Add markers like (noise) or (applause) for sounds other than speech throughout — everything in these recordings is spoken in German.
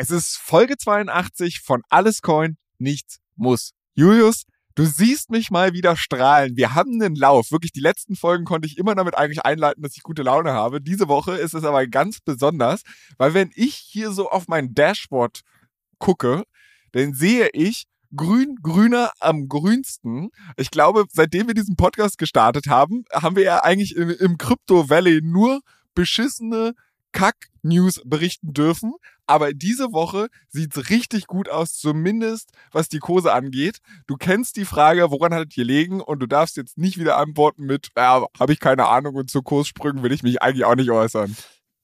Es ist Folge 82 von Alles Coin, nichts muss. Julius, du siehst mich mal wieder strahlen. Wir haben einen Lauf. Wirklich, die letzten Folgen konnte ich immer damit eigentlich einleiten, dass ich gute Laune habe. Diese Woche ist es aber ganz besonders, weil wenn ich hier so auf mein Dashboard gucke, dann sehe ich, grün, grüner am grünsten. Ich glaube, seitdem wir diesen Podcast gestartet haben, haben wir ja eigentlich im, Crypto Valley nur beschissene Kack-News berichten dürfen. Aber diese Woche sieht's richtig gut aus, zumindest was die Kurse angeht. Du kennst die Frage, woran hat ihr liegen? Und du darfst jetzt nicht wieder antworten mit, ja, habe ich keine Ahnung und zu Kurssprüngen will ich mich eigentlich auch nicht äußern.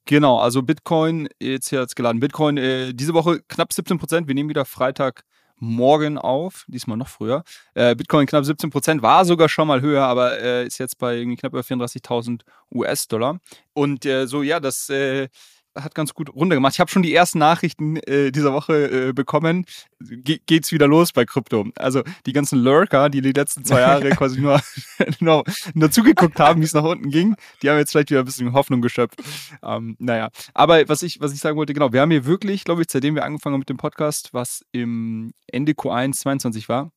Genau, also Bitcoin, jetzt hier jetzt geladen. Bitcoin äh, diese Woche knapp 17 Prozent. Wir nehmen wieder Freitag morgen auf, diesmal noch früher. Äh, Bitcoin knapp 17 Prozent, war sogar schon mal höher, aber äh, ist jetzt bei irgendwie knapp über 34.000 US-Dollar. Und äh, so, ja, das äh, hat ganz gut Runde gemacht. Ich habe schon die ersten Nachrichten äh, dieser Woche äh, bekommen. Ge geht's wieder los bei Krypto? Also die ganzen Lurker, die die letzten zwei Jahre (laughs) quasi nur, (laughs) nur, nur zugeguckt haben, wie es nach unten ging, die haben jetzt vielleicht wieder ein bisschen Hoffnung geschöpft. Ähm, naja, aber was ich, was ich sagen wollte, genau, wir haben hier wirklich, glaube ich, seitdem wir angefangen haben mit dem Podcast, was im Ende Q1 22 war,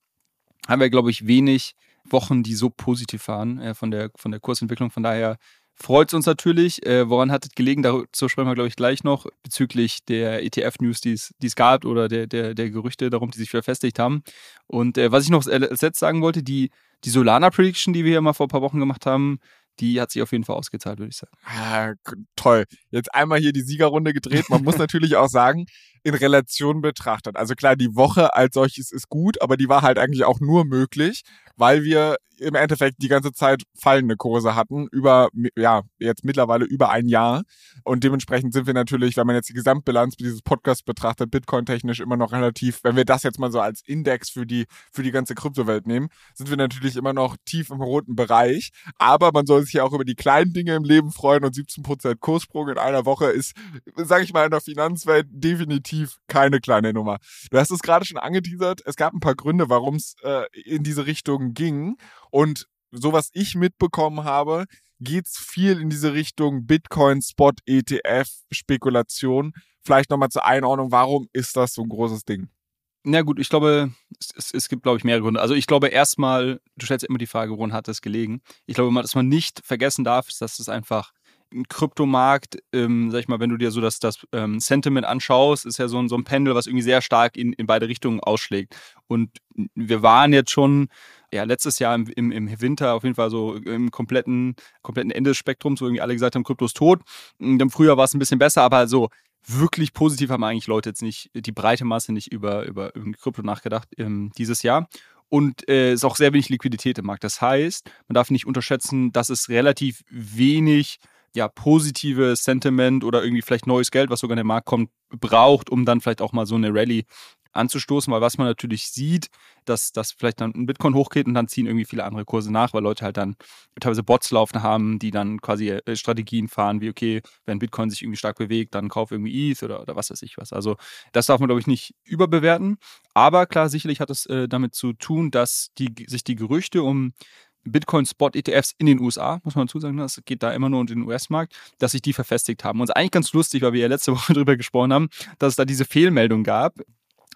haben wir, glaube ich, wenig Wochen, die so positiv waren äh, von, der, von der Kursentwicklung. Von daher freut es uns natürlich. Äh, woran hat es gelegen? Dazu sprechen wir, glaube ich, gleich noch bezüglich der ETF-News, die es gab oder der, der, der Gerüchte darum, die sich verfestigt haben. Und äh, was ich noch als letztes sagen wollte, die, die Solana-Prediction, die wir ja mal vor ein paar Wochen gemacht haben, die hat sich auf jeden Fall ausgezahlt, würde ich sagen. Ah, toll. Jetzt einmal hier die Siegerrunde gedreht. Man muss (laughs) natürlich auch sagen, in Relation betrachtet. Also klar, die Woche als solches ist gut, aber die war halt eigentlich auch nur möglich, weil wir im Endeffekt die ganze Zeit fallende Kurse hatten, über, ja, jetzt mittlerweile über ein Jahr. Und dementsprechend sind wir natürlich, wenn man jetzt die Gesamtbilanz dieses Podcasts betrachtet, Bitcoin-technisch immer noch relativ, wenn wir das jetzt mal so als Index für die, für die ganze Kryptowelt nehmen, sind wir natürlich immer noch tief im roten Bereich. Aber man soll sich ja auch über die kleinen Dinge im Leben freuen und 17% Kurssprung in einer Woche ist, sage ich mal, in der Finanzwelt definitiv definitiv keine kleine Nummer. Du hast es gerade schon angeteasert. Es gab ein paar Gründe, warum es äh, in diese Richtung ging. Und so was ich mitbekommen habe, geht es viel in diese Richtung Bitcoin, Spot, ETF, Spekulation. Vielleicht nochmal zur Einordnung, warum ist das so ein großes Ding? Na gut, ich glaube, es, es gibt, glaube ich, mehrere Gründe. Also ich glaube erstmal, du stellst immer die Frage, woran hat das gelegen? Ich glaube, dass man nicht vergessen darf, ist, dass es einfach ein Kryptomarkt, ähm, sag ich mal, wenn du dir so das, das ähm, Sentiment anschaust, ist ja so ein, so ein Pendel, was irgendwie sehr stark in, in beide Richtungen ausschlägt. Und wir waren jetzt schon ja, letztes Jahr im, im, im Winter auf jeden Fall so im kompletten, kompletten Ende des Spektrums, wo irgendwie alle gesagt haben, Krypto ist tot. Und Im Frühjahr war es ein bisschen besser, aber so wirklich positiv haben eigentlich Leute jetzt nicht, die breite Masse nicht über, über, über Krypto nachgedacht ähm, dieses Jahr und äh, ist auch sehr wenig Liquidität im Markt. Das heißt, man darf nicht unterschätzen, dass es relativ wenig ja, positive Sentiment oder irgendwie vielleicht neues Geld, was sogar in den Markt kommt, braucht, um dann vielleicht auch mal so eine Rallye anzustoßen, weil was man natürlich sieht, dass das vielleicht dann ein Bitcoin hochgeht und dann ziehen irgendwie viele andere Kurse nach, weil Leute halt dann teilweise Bots laufen haben, die dann quasi äh, Strategien fahren, wie okay, wenn Bitcoin sich irgendwie stark bewegt, dann kauf irgendwie ETH oder, oder was weiß ich was. Also das darf man, glaube ich, nicht überbewerten. Aber klar, sicherlich hat es äh, damit zu tun, dass die, sich die Gerüchte um Bitcoin-Spot-ETFs in den USA, muss man dazu sagen, das geht da immer nur um den US-Markt, dass sich die verfestigt haben. Und es ist eigentlich ganz lustig, weil wir ja letzte (laughs) Woche darüber gesprochen haben, dass es da diese Fehlmeldung gab,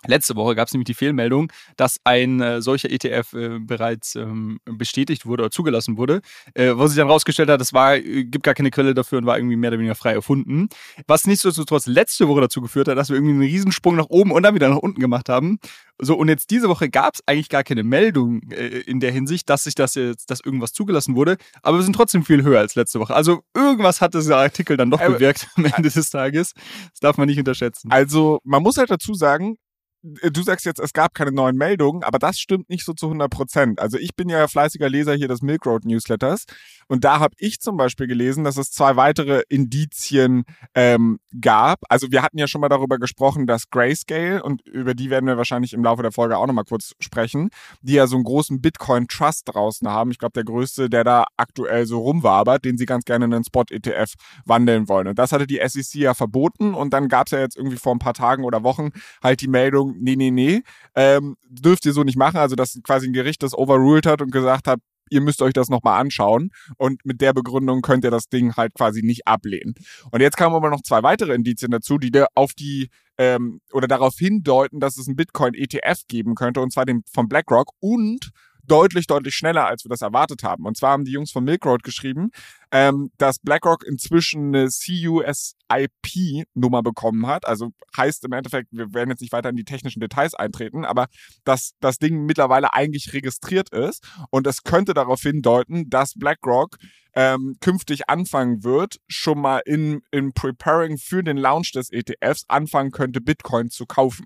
Letzte Woche gab es nämlich die Fehlmeldung, dass ein äh, solcher ETF äh, bereits ähm, bestätigt wurde oder zugelassen wurde, äh, wo sich dann rausgestellt hat, es war, äh, gibt gar keine Quelle dafür und war irgendwie mehr oder weniger frei erfunden. Was nichtsdestotrotz letzte Woche dazu geführt hat, dass wir irgendwie einen Riesensprung nach oben und dann wieder nach unten gemacht haben. So, und jetzt diese Woche gab es eigentlich gar keine Meldung äh, in der Hinsicht, dass sich das jetzt, dass irgendwas zugelassen wurde, aber wir sind trotzdem viel höher als letzte Woche. Also irgendwas hat dieser Artikel dann doch bewirkt am Ende des Tages. Das darf man nicht unterschätzen. Also, man muss halt dazu sagen, du sagst jetzt, es gab keine neuen Meldungen, aber das stimmt nicht so zu 100 Prozent. Also ich bin ja fleißiger Leser hier des Milk Road Newsletters und da habe ich zum Beispiel gelesen, dass es zwei weitere Indizien ähm, gab. Also wir hatten ja schon mal darüber gesprochen, dass Grayscale, und über die werden wir wahrscheinlich im Laufe der Folge auch nochmal kurz sprechen, die ja so einen großen Bitcoin-Trust draußen haben. Ich glaube, der größte, der da aktuell so rumwabert, den sie ganz gerne in einen Spot-ETF wandeln wollen. Und das hatte die SEC ja verboten und dann gab es ja jetzt irgendwie vor ein paar Tagen oder Wochen halt die Meldung, nee, nee, nee, ähm, dürft ihr so nicht machen. Also dass quasi ein Gericht das overruled hat und gesagt hat, ihr müsst euch das nochmal anschauen und mit der Begründung könnt ihr das Ding halt quasi nicht ablehnen. Und jetzt kamen aber noch zwei weitere Indizien dazu, die dir auf die ähm, oder darauf hindeuten, dass es ein Bitcoin-ETF geben könnte und zwar den von BlackRock und deutlich, deutlich schneller, als wir das erwartet haben. Und zwar haben die Jungs von Milk Road geschrieben, ähm, dass BlackRock inzwischen eine CUSIP-Nummer bekommen hat. Also heißt im Endeffekt, wir werden jetzt nicht weiter in die technischen Details eintreten, aber dass das Ding mittlerweile eigentlich registriert ist. Und es könnte darauf hindeuten, dass BlackRock ähm, künftig anfangen wird, schon mal in, in Preparing für den Launch des ETFs anfangen könnte, Bitcoin zu kaufen.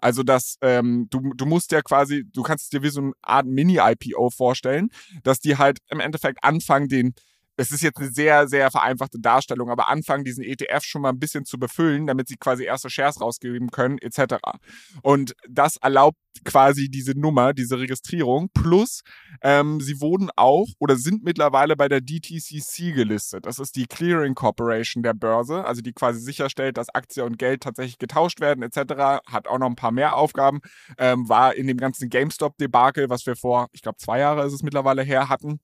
Also dass ähm, du, du musst ja quasi, du kannst es dir wie so eine Art Mini-IPO vorstellen, dass die halt im Endeffekt anfangen, den es ist jetzt eine sehr, sehr vereinfachte Darstellung, aber anfangen, diesen ETF schon mal ein bisschen zu befüllen, damit sie quasi erste Shares rausgeben können, etc. Und das erlaubt quasi diese Nummer, diese Registrierung. Plus, ähm, sie wurden auch oder sind mittlerweile bei der DTCC gelistet. Das ist die Clearing Corporation der Börse, also die quasi sicherstellt, dass Aktie und Geld tatsächlich getauscht werden, etc. Hat auch noch ein paar mehr Aufgaben. Ähm, war in dem ganzen GameStop-Debakel, was wir vor, ich glaube, zwei Jahre ist es mittlerweile her, hatten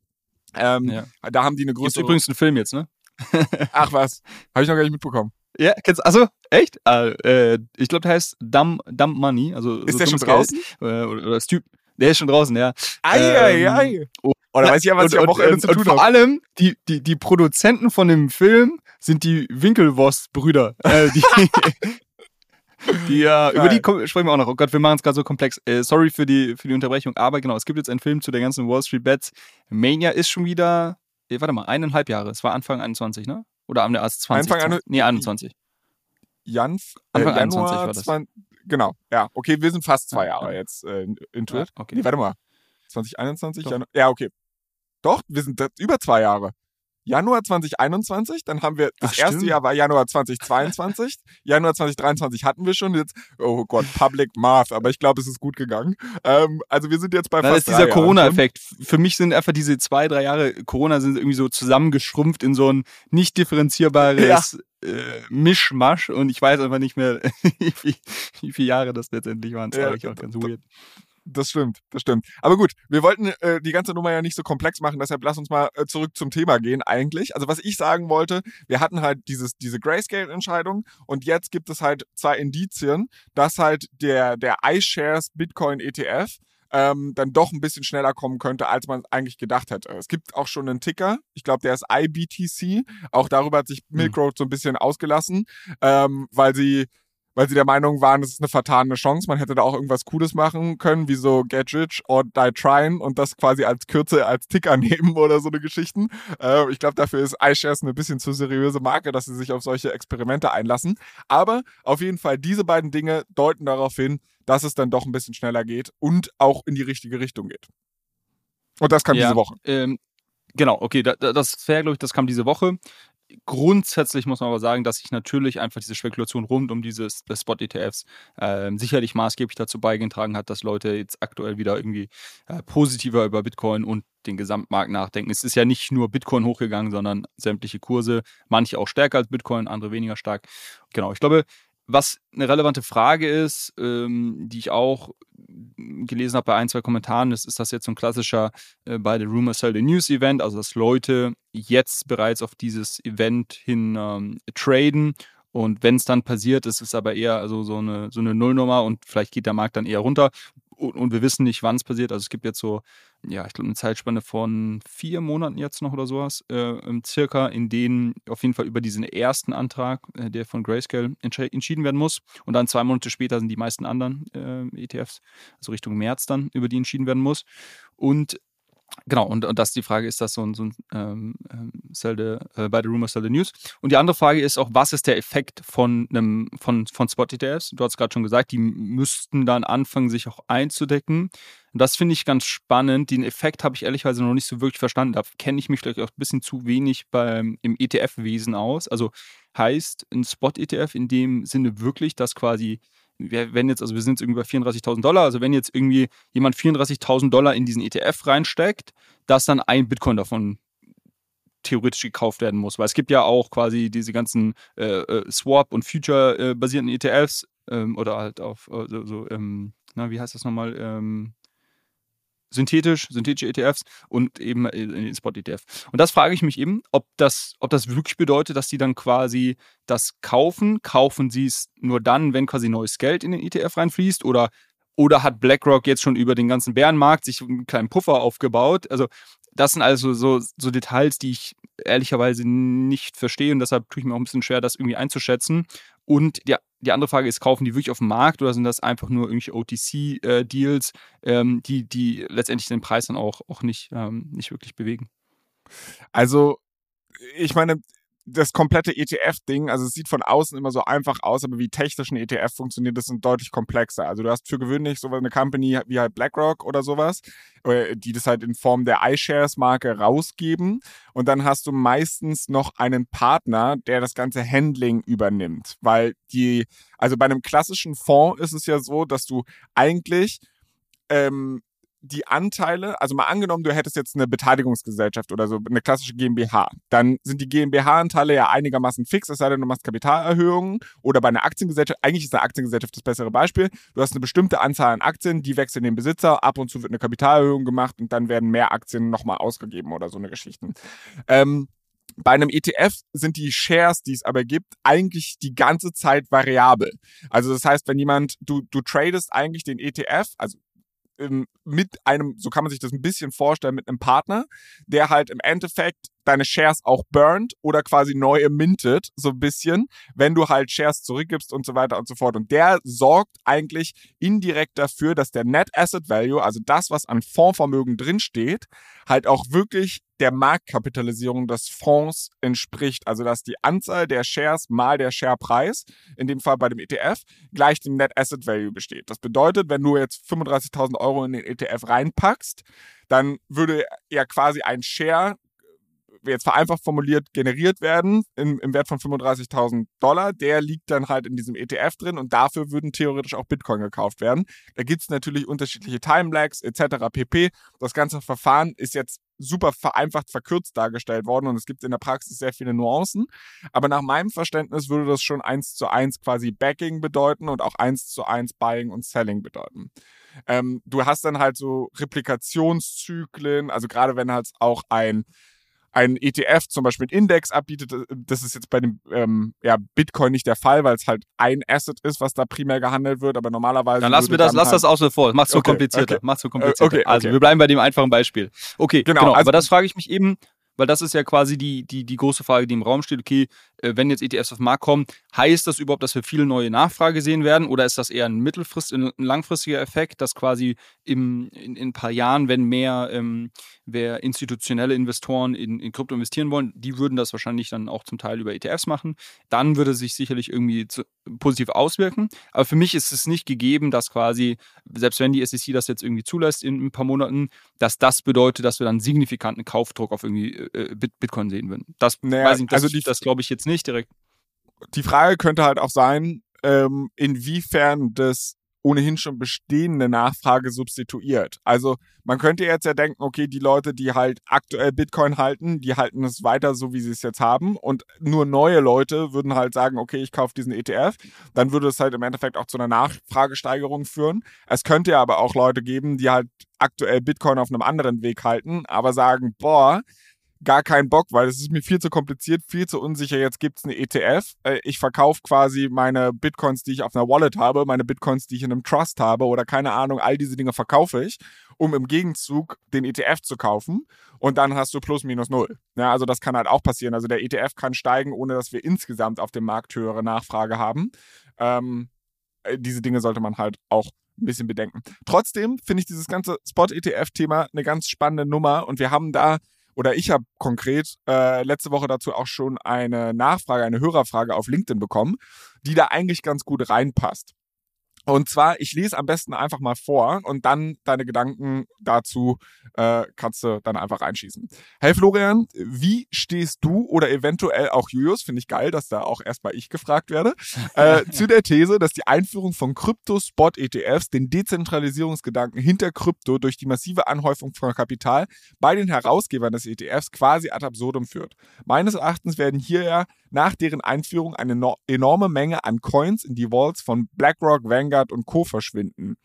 ähm, ja. Da haben die eine größere. Ist übrigens ein Film jetzt, ne? (laughs) Ach was, habe ich noch gar nicht mitbekommen. Ja, kennst du, also echt? Ah, äh, ich glaube, der heißt Dumb, Dumb Money. Also ist so der schon draußen? Oder, oder, oder Typ. Der ist schon draußen, ja. Ei, ähm, ei, ei. Oder weiß ich ja, was und, ich am Wochenende zu tun habe. Vor allem, die, die, die Produzenten von dem Film sind die Winkelwoss-Brüder. Äh, die, (laughs) (laughs) Die, ja, über die sprechen wir auch noch. Oh Gott, wir machen es gerade so komplex. Äh, sorry für die, für die Unterbrechung, aber genau, es gibt jetzt einen Film zu der ganzen Wall Street Bets. Mania ist schon wieder, äh, warte mal, eineinhalb Jahre. Es war Anfang 21, ne? Oder am 20. Anfang 20, nee, 21. Jan, äh, Anfang 21 war das. 20, genau, ja. Okay, wir sind fast zwei Jahre ja. jetzt äh, into it. Ja, okay. Nee, warte mal. 2021? Ja, okay. Doch, wir sind über zwei Jahre. Januar 2021, dann haben wir, das Ach, erste stimmt. Jahr war Januar 2022, (laughs) Januar 2023 hatten wir schon, jetzt, oh Gott, Public Math, aber ich glaube, es ist gut gegangen. Ähm, also wir sind jetzt bei fast Das ist dieser Corona-Effekt. Für mich sind einfach diese zwei, drei Jahre Corona sind irgendwie so zusammengeschrumpft in so ein nicht differenzierbares ja. äh, Mischmasch und ich weiß einfach nicht mehr, (laughs) wie, wie viele Jahre das letztendlich waren. Das ja, war ich auch ganz weird. Das stimmt, das stimmt. Aber gut, wir wollten äh, die ganze Nummer ja nicht so komplex machen, deshalb lass uns mal äh, zurück zum Thema gehen eigentlich. Also was ich sagen wollte, wir hatten halt dieses, diese Grayscale-Entscheidung und jetzt gibt es halt zwei Indizien, dass halt der, der iShares Bitcoin ETF ähm, dann doch ein bisschen schneller kommen könnte, als man eigentlich gedacht hätte. Es gibt auch schon einen Ticker, ich glaube, der ist IBTC. Auch darüber hat sich Milk hm. Road so ein bisschen ausgelassen, ähm, weil sie weil sie der Meinung waren, es ist eine vertane Chance. Man hätte da auch irgendwas Cooles machen können, wie so Get Rich or Die Trying und das quasi als Kürze, als Ticker nehmen (laughs) oder so eine Geschichten. Äh, ich glaube, dafür ist iShares eine bisschen zu seriöse Marke, dass sie sich auf solche Experimente einlassen. Aber auf jeden Fall, diese beiden Dinge deuten darauf hin, dass es dann doch ein bisschen schneller geht und auch in die richtige Richtung geht. Und das kam ja, diese Woche. Ähm, genau, okay, da, das fair, glaube ich, das kam diese Woche grundsätzlich muss man aber sagen, dass sich natürlich einfach diese Spekulation rund um diese Spot-ETFs äh, sicherlich maßgeblich dazu beigetragen hat, dass Leute jetzt aktuell wieder irgendwie äh, positiver über Bitcoin und den Gesamtmarkt nachdenken. Es ist ja nicht nur Bitcoin hochgegangen, sondern sämtliche Kurse, manche auch stärker als Bitcoin, andere weniger stark. Genau, ich glaube, was eine relevante Frage ist, ähm, die ich auch gelesen habe bei ein, zwei Kommentaren, ist, ist das jetzt so ein klassischer äh, bei The Rumor Sell the News Event, also dass Leute jetzt bereits auf dieses Event hin ähm, traden? Und wenn es dann passiert, ist es aber eher also so eine, so eine Nullnummer und vielleicht geht der Markt dann eher runter und, wir wissen nicht, wann es passiert. Also es gibt jetzt so, ja, ich glaube, eine Zeitspanne von vier Monaten jetzt noch oder sowas, äh, circa, in denen auf jeden Fall über diesen ersten Antrag, äh, der von Grayscale entschieden werden muss. Und dann zwei Monate später sind die meisten anderen äh, ETFs, also Richtung März dann, über die entschieden werden muss. Und Genau, und, und das ist die Frage, ist das so ein, so ein ähm, ähm sell the, äh, by the rumor, sell the news? Und die andere Frage ist auch, was ist der Effekt von einem, von, von Spot-ETFs? Du hast gerade schon gesagt, die müssten dann anfangen, sich auch einzudecken. Und das finde ich ganz spannend. Den Effekt habe ich ehrlicherweise noch nicht so wirklich verstanden. Da kenne ich mich vielleicht auch ein bisschen zu wenig beim, im ETF-Wesen aus. Also heißt ein Spot-ETF in dem Sinne wirklich, dass quasi wenn jetzt, also wir sind jetzt irgendwie bei 34.000 Dollar, also wenn jetzt irgendwie jemand 34.000 Dollar in diesen ETF reinsteckt, dass dann ein Bitcoin davon theoretisch gekauft werden muss. Weil es gibt ja auch quasi diese ganzen äh, äh Swap- und Future-basierten äh, ETFs ähm, oder halt auf äh, so, so ähm, na, wie heißt das nochmal? Ähm, synthetisch, synthetische ETFs und eben in den Spot-ETF. Und das frage ich mich eben, ob das, ob das wirklich bedeutet, dass die dann quasi das kaufen. Kaufen sie es nur dann, wenn quasi neues Geld in den ETF reinfließt oder oder hat BlackRock jetzt schon über den ganzen Bärenmarkt sich einen kleinen Puffer aufgebaut? Also, das sind also so, so Details, die ich ehrlicherweise nicht verstehe und deshalb tue ich mir auch ein bisschen schwer, das irgendwie einzuschätzen. Und ja, die andere Frage ist, kaufen die wirklich auf dem Markt oder sind das einfach nur irgendwelche OTC-Deals, äh, ähm, die, die letztendlich den Preis dann auch, auch nicht, ähm, nicht wirklich bewegen? Also, ich meine, das komplette ETF-Ding, also es sieht von außen immer so einfach aus, aber wie technisch ein ETF funktioniert, das ist deutlich komplexer. Also du hast für gewöhnlich so eine Company wie halt BlackRock oder sowas, äh, die das halt in Form der iShares-Marke rausgeben. Und dann hast du meistens noch einen Partner, der das ganze Handling übernimmt. Weil die, also bei einem klassischen Fonds ist es ja so, dass du eigentlich ähm, die Anteile, also mal angenommen, du hättest jetzt eine Beteiligungsgesellschaft oder so, eine klassische GmbH, dann sind die GmbH-Anteile ja einigermaßen fix, es sei denn, du machst Kapitalerhöhungen oder bei einer Aktiengesellschaft, eigentlich ist eine Aktiengesellschaft das bessere Beispiel, du hast eine bestimmte Anzahl an Aktien, die wechseln den Besitzer, ab und zu wird eine Kapitalerhöhung gemacht und dann werden mehr Aktien nochmal ausgegeben oder so eine Geschichten. Ähm, bei einem ETF sind die Shares, die es aber gibt, eigentlich die ganze Zeit variabel. Also das heißt, wenn jemand, du, du tradest eigentlich den ETF, also mit einem, so kann man sich das ein bisschen vorstellen, mit einem Partner, der halt im Endeffekt deine Shares auch burnt oder quasi neue mintet, so ein bisschen, wenn du halt Shares zurückgibst und so weiter und so fort. Und der sorgt eigentlich indirekt dafür, dass der Net Asset Value, also das, was an Fondsvermögen drinsteht, halt auch wirklich der Marktkapitalisierung des Fonds entspricht. Also dass die Anzahl der Shares mal der Sharepreis, in dem Fall bei dem ETF, gleich dem Net Asset Value besteht. Das bedeutet, wenn du jetzt 35.000 Euro in den ETF reinpackst, dann würde ja quasi ein Share jetzt vereinfacht formuliert generiert werden im, im Wert von 35.000 Dollar. Der liegt dann halt in diesem ETF drin und dafür würden theoretisch auch Bitcoin gekauft werden. Da gibt es natürlich unterschiedliche Timelags etc. pp. Das ganze Verfahren ist jetzt super vereinfacht verkürzt dargestellt worden und es gibt in der Praxis sehr viele Nuancen. Aber nach meinem Verständnis würde das schon eins zu eins quasi Backing bedeuten und auch eins zu eins Buying und Selling bedeuten. Ähm, du hast dann halt so Replikationszyklen, also gerade wenn halt auch ein ein ETF zum Beispiel einen Index abbietet, äh, das ist jetzt bei dem ähm, ja, Bitcoin nicht der Fall, weil es halt ein Asset ist, was da primär gehandelt wird, aber normalerweise. Dann lass mir das, lass halt das außen vor. Mach's so okay, komplizierter. Okay. Mach's so komplizierter. Okay, okay, also wir bleiben bei dem einfachen Beispiel. Okay, genau. genau also, aber das frage ich mich eben, weil das ist ja quasi die, die, die große Frage, die im Raum steht. Okay, äh, wenn jetzt ETFs auf den Markt kommen, heißt das überhaupt, dass wir viele neue Nachfrage sehen werden? Oder ist das eher ein mittelfrist, ein langfristiger Effekt, dass quasi im, in, in ein paar Jahren, wenn mehr ähm, wer institutionelle Investoren in, in Krypto investieren wollen, die würden das wahrscheinlich dann auch zum Teil über ETFs machen. Dann würde sich sicherlich irgendwie zu, positiv auswirken. Aber für mich ist es nicht gegeben, dass quasi, selbst wenn die SEC das jetzt irgendwie zulässt in ein paar Monaten, dass das bedeutet, dass wir dann signifikanten Kaufdruck auf irgendwie äh, Bitcoin sehen würden. Das naja, weiß ich, das, also das glaube ich jetzt nicht direkt. Die Frage könnte halt auch sein, ähm, inwiefern das ohnehin schon bestehende Nachfrage substituiert. Also man könnte jetzt ja denken, okay, die Leute, die halt aktuell Bitcoin halten, die halten es weiter so, wie sie es jetzt haben. Und nur neue Leute würden halt sagen, okay, ich kaufe diesen ETF. Dann würde es halt im Endeffekt auch zu einer Nachfragesteigerung führen. Es könnte ja aber auch Leute geben, die halt aktuell Bitcoin auf einem anderen Weg halten, aber sagen, boah, gar keinen Bock, weil es ist mir viel zu kompliziert, viel zu unsicher. Jetzt gibt es eine ETF. Äh, ich verkaufe quasi meine Bitcoins, die ich auf einer Wallet habe, meine Bitcoins, die ich in einem Trust habe oder keine Ahnung, all diese Dinge verkaufe ich, um im Gegenzug den ETF zu kaufen. Und dann hast du plus minus null. Ja, also das kann halt auch passieren. Also der ETF kann steigen, ohne dass wir insgesamt auf dem Markt höhere Nachfrage haben. Ähm, äh, diese Dinge sollte man halt auch ein bisschen bedenken. Trotzdem finde ich dieses ganze Spot-ETF-Thema eine ganz spannende Nummer und wir haben da oder ich habe konkret äh, letzte Woche dazu auch schon eine Nachfrage, eine Hörerfrage auf LinkedIn bekommen, die da eigentlich ganz gut reinpasst. Und zwar, ich lese am besten einfach mal vor und dann deine Gedanken dazu äh, kannst du dann einfach reinschießen. Hey Florian, wie stehst du oder eventuell auch Julius, finde ich geil, dass da auch erstmal ich gefragt werde, äh, (laughs) zu der These, dass die Einführung von Krypto-Spot-ETFs den Dezentralisierungsgedanken hinter Krypto durch die massive Anhäufung von Kapital bei den Herausgebern des ETFs quasi ad absurdum führt. Meines Erachtens werden hier ja nach deren Einführung eine no enorme Menge an Coins in die Vaults von BlackRock, Vanguard und Co. verschwinden.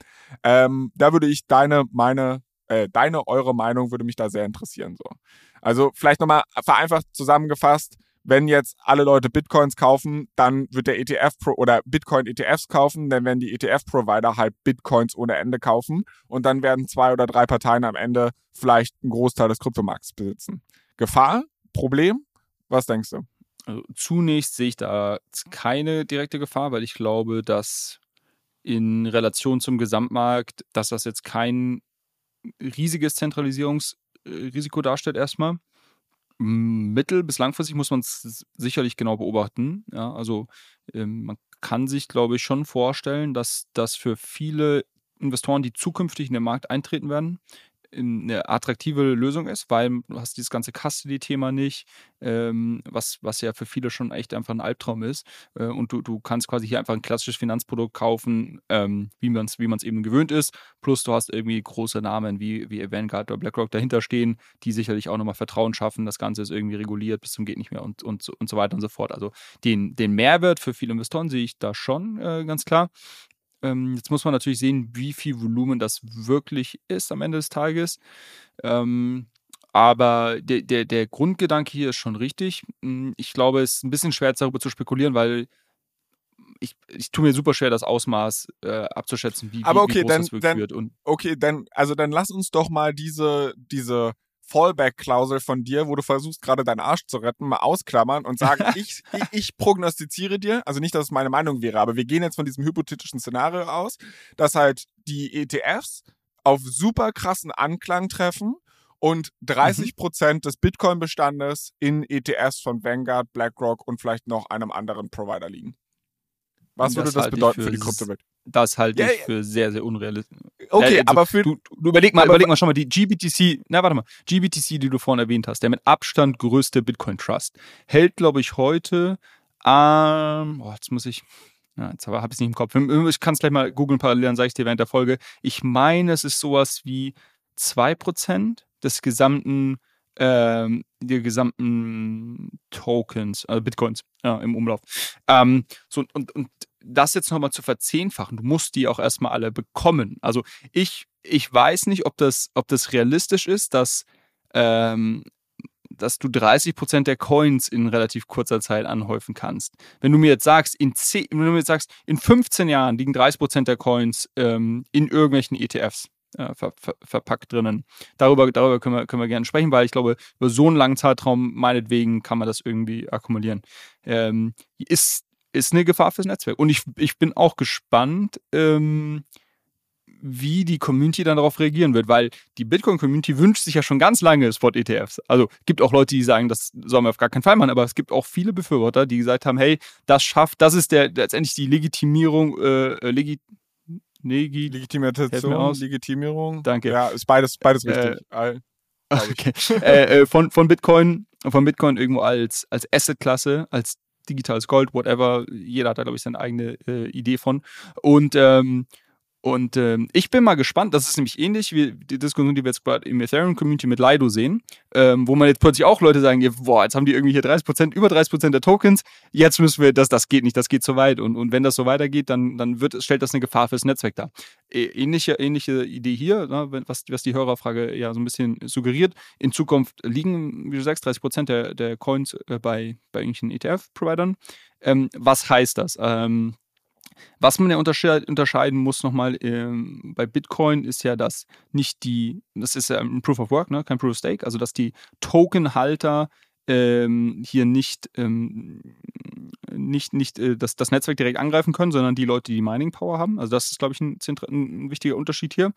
Ähm, da würde ich deine, meine, äh, deine, eure Meinung würde mich da sehr interessieren. So. Also vielleicht nochmal vereinfacht zusammengefasst, wenn jetzt alle Leute Bitcoins kaufen, dann wird der ETF Pro oder Bitcoin ETFs kaufen, dann werden die ETF-Provider halt Bitcoins ohne Ende kaufen und dann werden zwei oder drei Parteien am Ende vielleicht einen Großteil des Kryptomarkts besitzen. Gefahr? Problem? Was denkst du? Zunächst sehe ich da keine direkte Gefahr, weil ich glaube, dass in Relation zum Gesamtmarkt, dass das jetzt kein riesiges Zentralisierungsrisiko darstellt erstmal. Mittel- bis langfristig muss man es sicherlich genau beobachten. Ja, also ähm, man kann sich, glaube ich, schon vorstellen, dass das für viele Investoren, die zukünftig in den Markt eintreten werden, eine attraktive Lösung ist, weil du hast dieses ganze Custody-Thema nicht, ähm, was, was ja für viele schon echt einfach ein Albtraum ist. Äh, und du, du kannst quasi hier einfach ein klassisches Finanzprodukt kaufen, ähm, wie man es wie eben gewöhnt ist. Plus du hast irgendwie große Namen wie, wie Vanguard oder BlackRock dahinter stehen, die sicherlich auch nochmal Vertrauen schaffen. Das Ganze ist irgendwie reguliert bis zum geht nicht mehr und, und, und so weiter und so fort. Also den, den Mehrwert für viele Investoren sehe ich da schon äh, ganz klar. Ähm, jetzt muss man natürlich sehen, wie viel Volumen das wirklich ist am Ende des Tages. Ähm, aber der, der, der Grundgedanke hier ist schon richtig. Hm, ich glaube, es ist ein bisschen schwer, darüber zu spekulieren, weil ich, ich tue mir super schwer, das Ausmaß äh, abzuschätzen, wie, Aber okay, wie groß dann, das wirklich dann, wird. Und okay, dann, also dann lass uns doch mal diese, diese Fallback-Klausel von dir, wo du versuchst, gerade deinen Arsch zu retten, mal ausklammern und sagen, (laughs) ich, ich, ich prognostiziere dir, also nicht, dass es meine Meinung wäre, aber wir gehen jetzt von diesem hypothetischen Szenario aus, dass halt die ETFs auf super krassen Anklang treffen und 30 mhm. Prozent des Bitcoin-Bestandes in ETFs von Vanguard, BlackRock und vielleicht noch einem anderen Provider liegen. Was würde das bedeuten für die Kryptowelt? Das halte ich für sehr, sehr unrealistisch. Okay, also, aber für. Du, du überleg mal, überleg mal schon mal, die GBTC, na warte mal, GBTC, die du vorhin erwähnt hast, der mit Abstand größte Bitcoin Trust, hält, glaube ich, heute, ähm, oh, jetzt muss ich, ja, jetzt habe ich es nicht im Kopf. Ich kann es gleich mal googeln parallel, dann sage ich dir während der Folge. Ich meine, es ist sowas wie 2% des gesamten ähm, die gesamten Tokens, also Bitcoins ja, im Umlauf. Ähm, so, und, und das jetzt nochmal zu verzehnfachen, du musst die auch erstmal alle bekommen. Also ich, ich weiß nicht, ob das, ob das realistisch ist, dass, ähm, dass du 30 Prozent der Coins in relativ kurzer Zeit anhäufen kannst. Wenn du mir jetzt sagst, in 10, wenn du mir jetzt sagst, in 15 Jahren liegen 30 Prozent der Coins ähm, in irgendwelchen ETFs, äh, ver, ver, verpackt drinnen. Darüber, darüber können, wir, können wir gerne sprechen, weil ich glaube, über so einen langen Zeitraum, meinetwegen, kann man das irgendwie akkumulieren. Ähm, ist, ist eine Gefahr fürs Netzwerk. Und ich, ich bin auch gespannt, ähm, wie die Community dann darauf reagieren wird, weil die Bitcoin-Community wünscht sich ja schon ganz lange Spot-ETFs. Also gibt auch Leute, die sagen, das sollen wir auf gar keinen Fall machen, aber es gibt auch viele Befürworter, die gesagt haben, hey, das schafft, das ist der letztendlich die Legitimierung, äh, äh Legi Negi. Legitimation, Legitimierung. Danke. Ja, ist beides, beides äh, richtig. (laughs) Äh, okay. äh, von, von Bitcoin, von Bitcoin irgendwo als, als Asset-Klasse, als digitales Gold, whatever. Jeder hat da, glaube ich, seine eigene äh, Idee von. Und ähm, und ähm, ich bin mal gespannt, das ist nämlich ähnlich wie die Diskussion, die wir jetzt gerade im Ethereum-Community mit Lido sehen, ähm, wo man jetzt plötzlich auch Leute sagen, boah, jetzt haben die irgendwie hier 30%, über 30% der Tokens, jetzt müssen wir, das, das geht nicht, das geht zu weit. Und, und wenn das so weitergeht, dann, dann wird, stellt das eine Gefahr fürs Netzwerk dar. Ähnliche, ähnliche Idee hier, ne, was, was die Hörerfrage ja so ein bisschen suggeriert. In Zukunft liegen, wie du sagst, 30% der, der Coins äh, bei, bei irgendwelchen ETF-Providern. Ähm, was heißt das? Ähm, was man ja unterscheiden muss nochmal ähm, bei Bitcoin ist ja, dass nicht die, das ist ja ein Proof of Work, ne? kein Proof of Stake, also dass die Tokenhalter ähm, hier nicht ähm, nicht, nicht äh, das, das Netzwerk direkt angreifen können, sondern die Leute, die Mining Power haben. Also das ist, glaube ich, ein, ein, wichtiger Unterschied hier.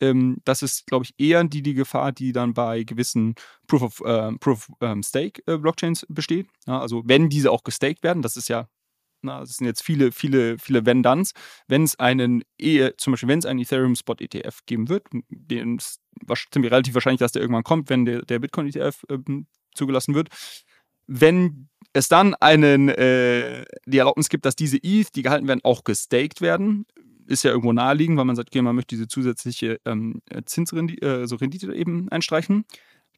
Ähm, das ist, glaube ich, eher die, die Gefahr, die dann bei gewissen Proof of, äh, Proof of ähm, Stake äh, Blockchains besteht. Ja, also wenn diese auch gestaked werden, das ist ja na, das sind jetzt viele, viele, viele Wenn-Danns. Wenn es einen, e zum Beispiel, wenn es einen Ethereum Spot ETF geben wird, den ist ziemlich relativ wahrscheinlich, dass der irgendwann kommt, wenn der, der Bitcoin ETF äh, zugelassen wird. Wenn es dann einen, äh, die Erlaubnis gibt, dass diese ETH, die gehalten werden, auch gestaked werden, ist ja irgendwo naheliegend, weil man sagt, okay, man möchte diese zusätzliche ähm, Zinsrendite, äh, so Rendite eben einstreichen.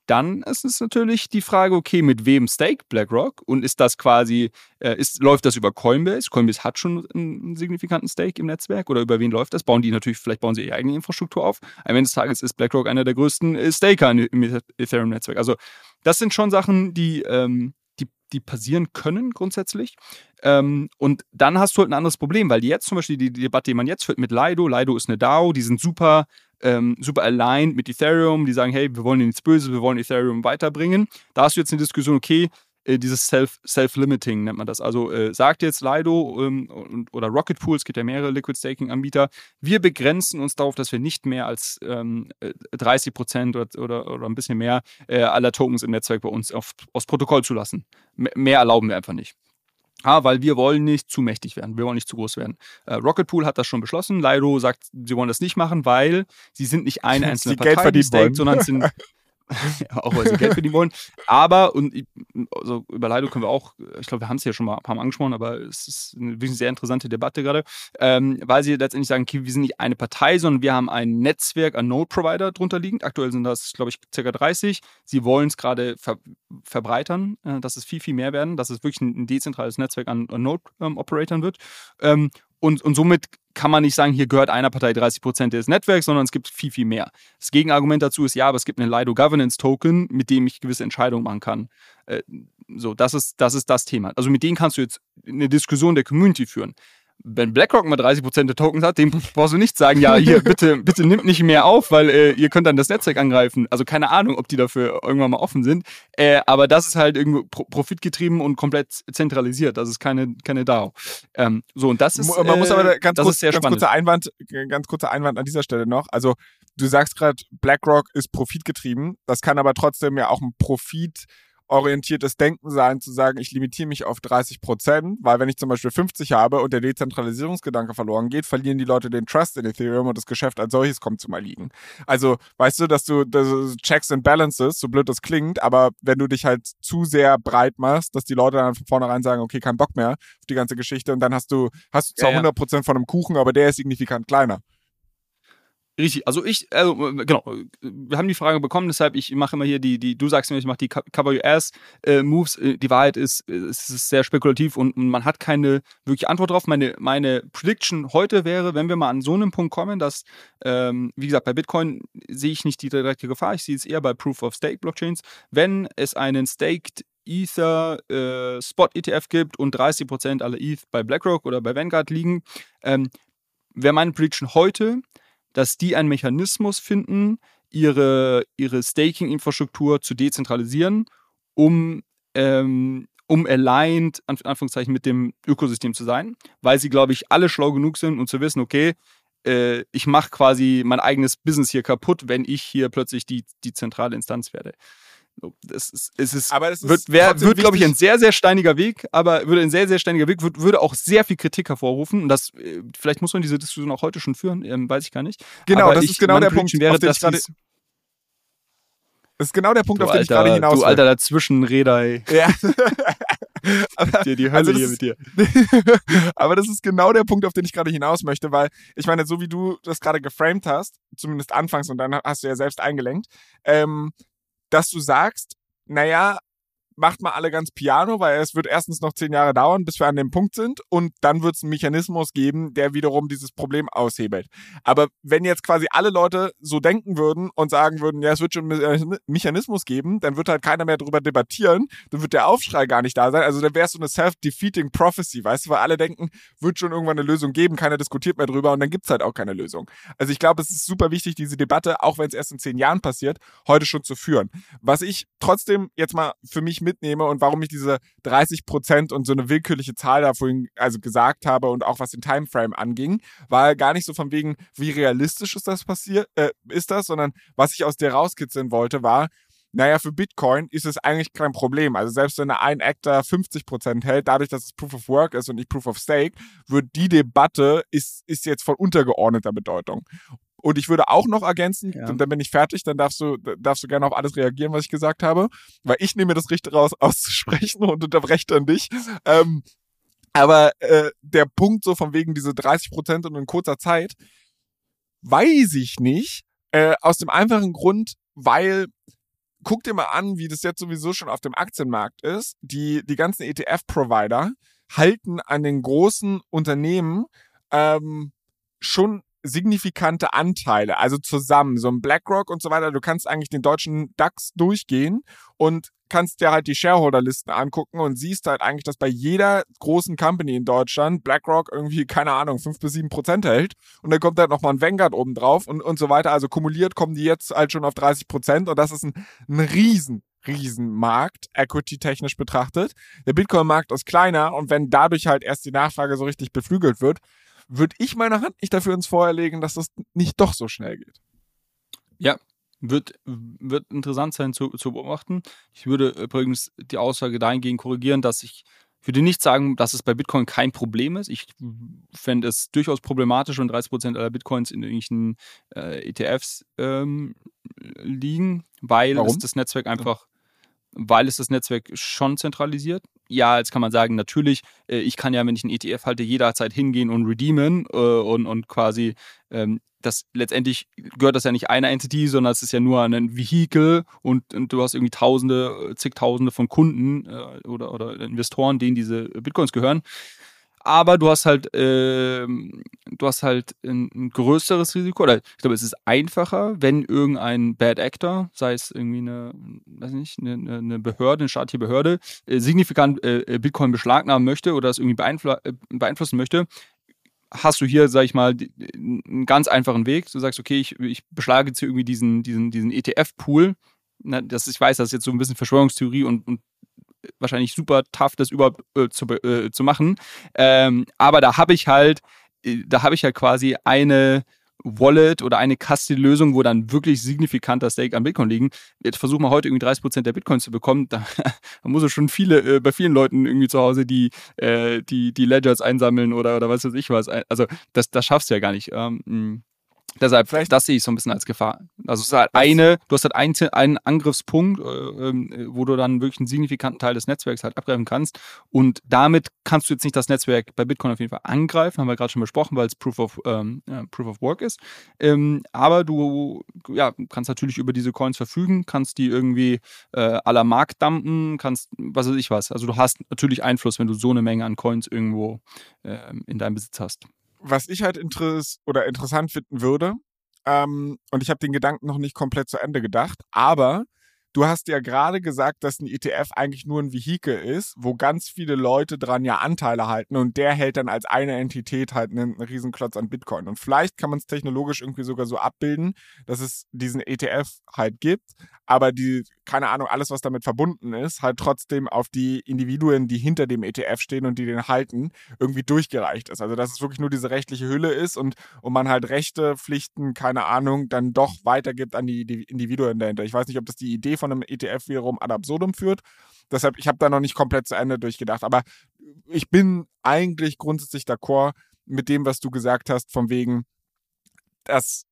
Dann ist es natürlich die Frage, okay, mit wem stake BlackRock? Und ist das quasi, äh, ist, läuft das über Coinbase? Coinbase hat schon einen signifikanten Stake im Netzwerk oder über wen läuft das? Bauen die natürlich, vielleicht bauen sie ihre eigene Infrastruktur auf. Am Ende des Tages ist BlackRock einer der größten äh, Staker im Ethereum-Netzwerk. Also das sind schon Sachen, die, ähm, die, die passieren können grundsätzlich. Ähm, und dann hast du halt ein anderes Problem, weil jetzt zum Beispiel die, die Debatte, die man jetzt führt mit Lido, Lido ist eine DAO, die sind super ähm, super aligned mit Ethereum, die sagen, hey, wir wollen nichts Böses, wir wollen Ethereum weiterbringen. Da hast du jetzt eine Diskussion, okay, äh, dieses Self, Self-Limiting nennt man das. Also äh, sagt jetzt Lido ähm, oder Rocket Pool, es gibt ja mehrere Liquid Staking-Anbieter, wir begrenzen uns darauf, dass wir nicht mehr als ähm, 30 äh, Prozent oder, oder, oder, ein bisschen mehr äh, aller Tokens im Netzwerk bei uns auf, aufs Protokoll zulassen. M mehr erlauben wir einfach nicht. Ah, weil wir wollen nicht zu mächtig werden, wir wollen nicht zu groß werden. Äh, Rocket Pool hat das schon beschlossen. Lido sagt, sie wollen das nicht machen, weil sie sind nicht eine (laughs) einzelne Partei, die staked, sondern sind (laughs) (laughs) auch weil sie Geld verdienen wollen. Aber, und also über Lido können wir auch, ich glaube, wir haben es ja schon mal ein paar Mal angesprochen, aber es ist eine sehr interessante Debatte gerade, ähm, weil sie letztendlich sagen, okay, wir sind nicht eine Partei, sondern wir haben ein Netzwerk an Node-Provider drunter liegend. Aktuell sind das, glaube ich, ca. 30. Sie wollen es gerade ver verbreitern, äh, dass es viel, viel mehr werden, dass es wirklich ein, ein dezentrales Netzwerk an, an Node-Operatoren ähm, wird. Ähm, und, und somit kann man nicht sagen, hier gehört einer Partei 30 Prozent des Netzwerks, sondern es gibt viel, viel mehr. Das Gegenargument dazu ist, ja, aber es gibt einen Lido Governance Token, mit dem ich gewisse Entscheidungen machen kann. Äh, so, das ist, das ist das Thema. Also mit denen kannst du jetzt eine Diskussion der Community führen wenn BlackRock mal 30% der Tokens hat, dem brauchst du nicht sagen, ja, hier, (laughs) bitte, bitte nimmt nicht mehr auf, weil äh, ihr könnt dann das Netzwerk angreifen. Also keine Ahnung, ob die dafür irgendwann mal offen sind. Äh, aber das ist halt irgendwo pro profitgetrieben und komplett zentralisiert. Das ist keine, keine DAO. Ähm, so, und das ist, Man muss aber ganz, das kurz, ist sehr ganz kurzer Einwand, ganz kurzer Einwand an dieser Stelle noch. Also, du sagst gerade, BlackRock ist profitgetrieben. Das kann aber trotzdem ja auch ein Profit orientiertes Denken sein, zu sagen, ich limitiere mich auf 30 Prozent, weil wenn ich zum Beispiel 50 habe und der Dezentralisierungsgedanke verloren geht, verlieren die Leute den Trust in Ethereum und das Geschäft als solches kommt zum Erliegen. Also, weißt du, dass du das Checks and Balances, so blöd das klingt, aber wenn du dich halt zu sehr breit machst, dass die Leute dann von vornherein sagen, okay, kein Bock mehr auf die ganze Geschichte und dann hast du, hast du zwar ja, ja. 100 Prozent von einem Kuchen, aber der ist signifikant kleiner. Richtig, also ich, also genau, wir haben die Frage bekommen, deshalb ich mache immer hier die, die du sagst mir, ich mache die Cover Your Ass äh, Moves. Äh, die Wahrheit ist, es ist sehr spekulativ und man hat keine wirkliche Antwort drauf. Meine, meine Prediction heute wäre, wenn wir mal an so einem Punkt kommen, dass, ähm, wie gesagt, bei Bitcoin sehe ich nicht die direkte Gefahr, ich sehe es eher bei Proof of Stake Blockchains, wenn es einen Staked Ether äh, Spot ETF gibt und 30% aller ETH bei BlackRock oder bei Vanguard liegen, ähm, wäre meine Prediction heute, dass die einen Mechanismus finden, ihre, ihre Staking-Infrastruktur zu dezentralisieren, um, ähm, um aligned, an Anführungszeichen, mit dem Ökosystem zu sein, weil sie, glaube ich, alle schlau genug sind, um zu wissen, okay, äh, ich mache quasi mein eigenes Business hier kaputt, wenn ich hier plötzlich die, die zentrale Instanz werde. Das ist, es ist, aber es wird, wär, wird glaube ich, ein sehr, sehr steiniger Weg, aber würde ein sehr, sehr steiniger Weg, wird, würde auch sehr viel Kritik hervorrufen. Und das, äh, vielleicht muss man diese Diskussion auch heute schon führen, ähm, weiß ich gar nicht. Genau, aber das ich, ist genau der Punkt, wäre, dass das ist genau der Punkt, du auf den Alter, ich gerade hinaus will. Du alter Dazwischenreder, ey. Ja. (laughs) aber, dir die Hölle also hier ist, mit dir. (laughs) aber das ist genau der Punkt, auf den ich gerade hinaus möchte, weil ich meine, so wie du das gerade geframed hast, zumindest anfangs und dann hast du ja selbst eingelenkt, ähm, dass du sagst, naja, macht mal alle ganz piano, weil es wird erstens noch zehn Jahre dauern, bis wir an dem Punkt sind und dann wird es einen Mechanismus geben, der wiederum dieses Problem aushebelt. Aber wenn jetzt quasi alle Leute so denken würden und sagen würden, ja, es wird schon einen Mechanismus geben, dann wird halt keiner mehr darüber debattieren, dann wird der Aufschrei gar nicht da sein. Also dann wäre es so eine self-defeating prophecy, weißt du, weil alle denken, wird schon irgendwann eine Lösung geben, keiner diskutiert mehr drüber und dann gibt's halt auch keine Lösung. Also ich glaube, es ist super wichtig, diese Debatte, auch wenn es erst in zehn Jahren passiert, heute schon zu führen. Was ich trotzdem jetzt mal für mich mit mitnehme und warum ich diese 30 Prozent und so eine willkürliche Zahl da vorhin also gesagt habe und auch was den Timeframe anging, war gar nicht so von wegen, wie realistisch ist das passiert, äh, ist das, sondern was ich aus dir rauskitzeln wollte, war, naja, für Bitcoin ist es eigentlich kein Problem. Also selbst wenn ein Actor 50% hält, dadurch, dass es Proof of Work ist und nicht Proof of Stake, wird die Debatte ist, ist jetzt von untergeordneter Bedeutung. Und ich würde auch noch ergänzen, ja. und dann bin ich fertig, dann darfst du, darfst du gerne auf alles reagieren, was ich gesagt habe, weil ich nehme mir das Recht raus, (laughs) auszusprechen und unterbreche dann dich. Ähm, aber äh, der Punkt so von wegen diese 30 Prozent und in kurzer Zeit, weiß ich nicht, äh, aus dem einfachen Grund, weil guck dir mal an, wie das jetzt sowieso schon auf dem Aktienmarkt ist. Die, die ganzen ETF-Provider halten an den großen Unternehmen ähm, schon signifikante Anteile, also zusammen, so ein BlackRock und so weiter. Du kannst eigentlich den deutschen DAX durchgehen und kannst dir halt die Shareholder-Listen angucken und siehst halt eigentlich, dass bei jeder großen Company in Deutschland BlackRock irgendwie, keine Ahnung, fünf bis sieben Prozent hält und dann kommt halt nochmal ein Vanguard oben drauf und, und so weiter. Also kumuliert kommen die jetzt halt schon auf 30 Prozent und das ist ein, ein riesen, Riesenmarkt, equity-technisch betrachtet. Der Bitcoin-Markt ist kleiner und wenn dadurch halt erst die Nachfrage so richtig beflügelt wird, würde ich meine Hand nicht dafür ins Feuer legen, dass das nicht doch so schnell geht. Ja, wird, wird interessant sein zu, zu beobachten. Ich würde übrigens die Aussage dahingehend korrigieren, dass ich würde nicht sagen, dass es bei Bitcoin kein Problem ist. Ich fände es durchaus problematisch, wenn 30% aller Bitcoins in irgendwelchen äh, ETFs ähm, liegen, weil das Netzwerk einfach weil es das Netzwerk schon zentralisiert. Ja, jetzt kann man sagen, natürlich, äh, ich kann ja, wenn ich einen ETF halte, jederzeit hingehen und redeemen äh, und, und quasi ähm, das letztendlich gehört das ja nicht einer Entity, sondern es ist ja nur ein Vehikel und, und du hast irgendwie Tausende, zigtausende von Kunden äh, oder, oder Investoren, denen diese Bitcoins gehören aber du hast halt, äh, du hast halt ein, ein, größeres Risiko, oder ich glaube, es ist einfacher, wenn irgendein Bad Actor, sei es irgendwie eine, weiß nicht, eine, eine Behörde, eine staatliche Behörde, äh, signifikant äh, Bitcoin beschlagnahmen möchte oder es irgendwie beeinflu äh, beeinflussen möchte, hast du hier, sag ich mal, einen ganz einfachen Weg. Du sagst, okay, ich, ich beschlage jetzt hier irgendwie diesen, diesen, diesen ETF-Pool. Ich weiß, das ist jetzt so ein bisschen Verschwörungstheorie und, und wahrscheinlich super tough, das überhaupt äh, zu, äh, zu machen. Ähm, aber da habe ich halt, äh, da habe ich halt quasi eine Wallet oder eine Custody-Lösung, wo dann wirklich signifikanter Stake an Bitcoin liegen. Jetzt versuchen wir heute irgendwie 30% der Bitcoins zu bekommen. Da, (laughs) da muss es schon viele, äh, bei vielen Leuten irgendwie zu Hause, die, äh, die, die Ledgers einsammeln oder, oder was weiß ich was. Also das, das schaffst du ja gar nicht. Ähm, Deshalb, Vielleicht. das sehe ich so ein bisschen als Gefahr. Also es ist halt eine, du hast halt einen, einen Angriffspunkt, äh, ähm, wo du dann wirklich einen signifikanten Teil des Netzwerks halt abgreifen kannst. Und damit kannst du jetzt nicht das Netzwerk bei Bitcoin auf jeden Fall angreifen, haben wir gerade schon besprochen, weil es Proof of, ähm, ja, Proof of Work ist. Ähm, aber du ja, kannst natürlich über diese Coins verfügen, kannst die irgendwie äh, aller Markt dumpen, kannst, was weiß ich was. Also du hast natürlich Einfluss, wenn du so eine Menge an Coins irgendwo äh, in deinem Besitz hast was ich halt interess oder interessant finden würde, ähm, und ich habe den Gedanken noch nicht komplett zu Ende gedacht, aber Du hast ja gerade gesagt, dass ein ETF eigentlich nur ein Vehikel ist, wo ganz viele Leute dran ja Anteile halten und der hält dann als eine Entität halt einen, einen Riesenklotz an Bitcoin. Und vielleicht kann man es technologisch irgendwie sogar so abbilden, dass es diesen ETF halt gibt, aber die, keine Ahnung, alles, was damit verbunden ist, halt trotzdem auf die Individuen, die hinter dem ETF stehen und die den halten, irgendwie durchgereicht ist. Also dass es wirklich nur diese rechtliche Hülle ist und, und man halt Rechte, Pflichten, keine Ahnung, dann doch weitergibt an die, Individuen dahinter. Ich weiß nicht, ob das die Idee von einem ETF wiederum ad absurdum führt. Deshalb, ich habe da noch nicht komplett zu Ende durchgedacht. Aber ich bin eigentlich grundsätzlich d'accord mit dem, was du gesagt hast, von wegen, dass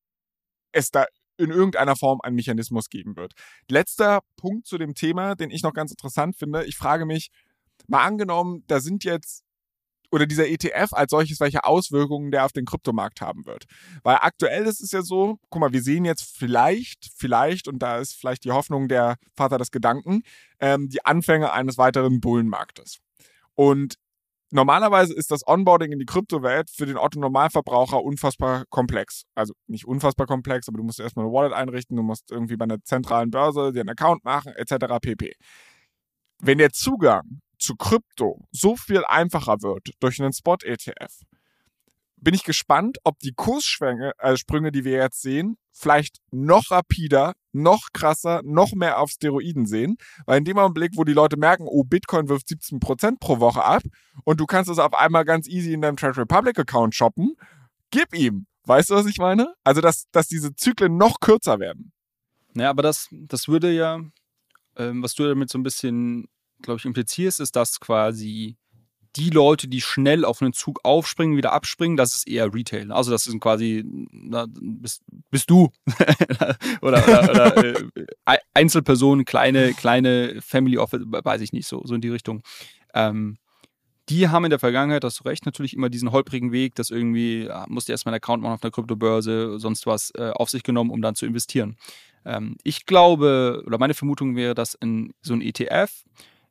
es da in irgendeiner Form einen Mechanismus geben wird. Letzter Punkt zu dem Thema, den ich noch ganz interessant finde. Ich frage mich, mal angenommen, da sind jetzt oder dieser ETF als solches, welche Auswirkungen der auf den Kryptomarkt haben wird. Weil aktuell ist es ja so, guck mal, wir sehen jetzt vielleicht, vielleicht, und da ist vielleicht die Hoffnung der Vater des Gedanken, ähm, die Anfänge eines weiteren Bullenmarktes. Und normalerweise ist das Onboarding in die Kryptowelt für den Otto-Normalverbraucher unfassbar komplex. Also nicht unfassbar komplex, aber du musst erstmal eine Wallet einrichten, du musst irgendwie bei einer zentralen Börse dir einen Account machen, etc. pp. Wenn der Zugang zu Krypto so viel einfacher wird durch einen Spot-ETF, bin ich gespannt, ob die Kurssprünge, äh, Sprünge, die wir jetzt sehen, vielleicht noch rapider, noch krasser, noch mehr auf Steroiden sehen. Weil in dem Augenblick, wo die Leute merken, oh, Bitcoin wirft 17% pro Woche ab und du kannst es auf einmal ganz easy in deinem Trade Republic Account shoppen, gib ihm. Weißt du, was ich meine? Also, dass, dass diese Zyklen noch kürzer werden. Ja, aber das, das würde ja, ähm, was du damit so ein bisschen, glaube ich, implizierst, ist, dass quasi die Leute, die schnell auf einen Zug aufspringen, wieder abspringen, das ist eher Retail. Also das sind quasi, na, bist, bist du (laughs) oder, oder, oder (laughs) äh, Einzelpersonen, kleine, kleine Family Office, weiß ich nicht, so, so in die Richtung. Ähm, die haben in der Vergangenheit, hast du recht, natürlich immer diesen holprigen Weg, dass irgendwie, ja, musst du erstmal einen Account machen auf einer Kryptobörse, sonst was äh, auf sich genommen, um dann zu investieren. Ähm, ich glaube, oder meine Vermutung wäre, dass in so ein ETF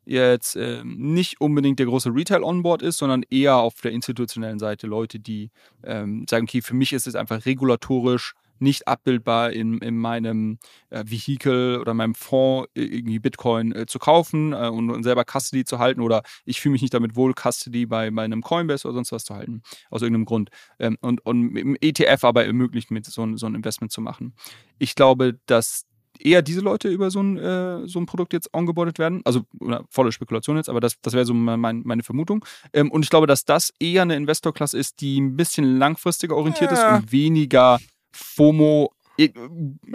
jetzt äh, nicht unbedingt der große Retail-Onboard ist, sondern eher auf der institutionellen Seite Leute, die ähm, sagen, okay, für mich ist es einfach regulatorisch nicht abbildbar in, in meinem äh, Vehikel oder meinem Fonds irgendwie Bitcoin äh, zu kaufen äh, und, und, selber Custody zu halten oder ich fühle mich nicht damit wohl, Custody bei meinem Coinbase oder sonst was zu halten, aus irgendeinem Grund. Ähm, und, und ETF aber ermöglicht, mit so, so ein Investment zu machen. Ich glaube, dass eher diese Leute über so ein, äh, so ein Produkt jetzt ongeboardet werden. Also volle Spekulation jetzt, aber das, das wäre so mein, meine Vermutung. Ähm, und ich glaube, dass das eher eine Investorklasse ist, die ein bisschen langfristiger orientiert ja. ist und weniger FOMO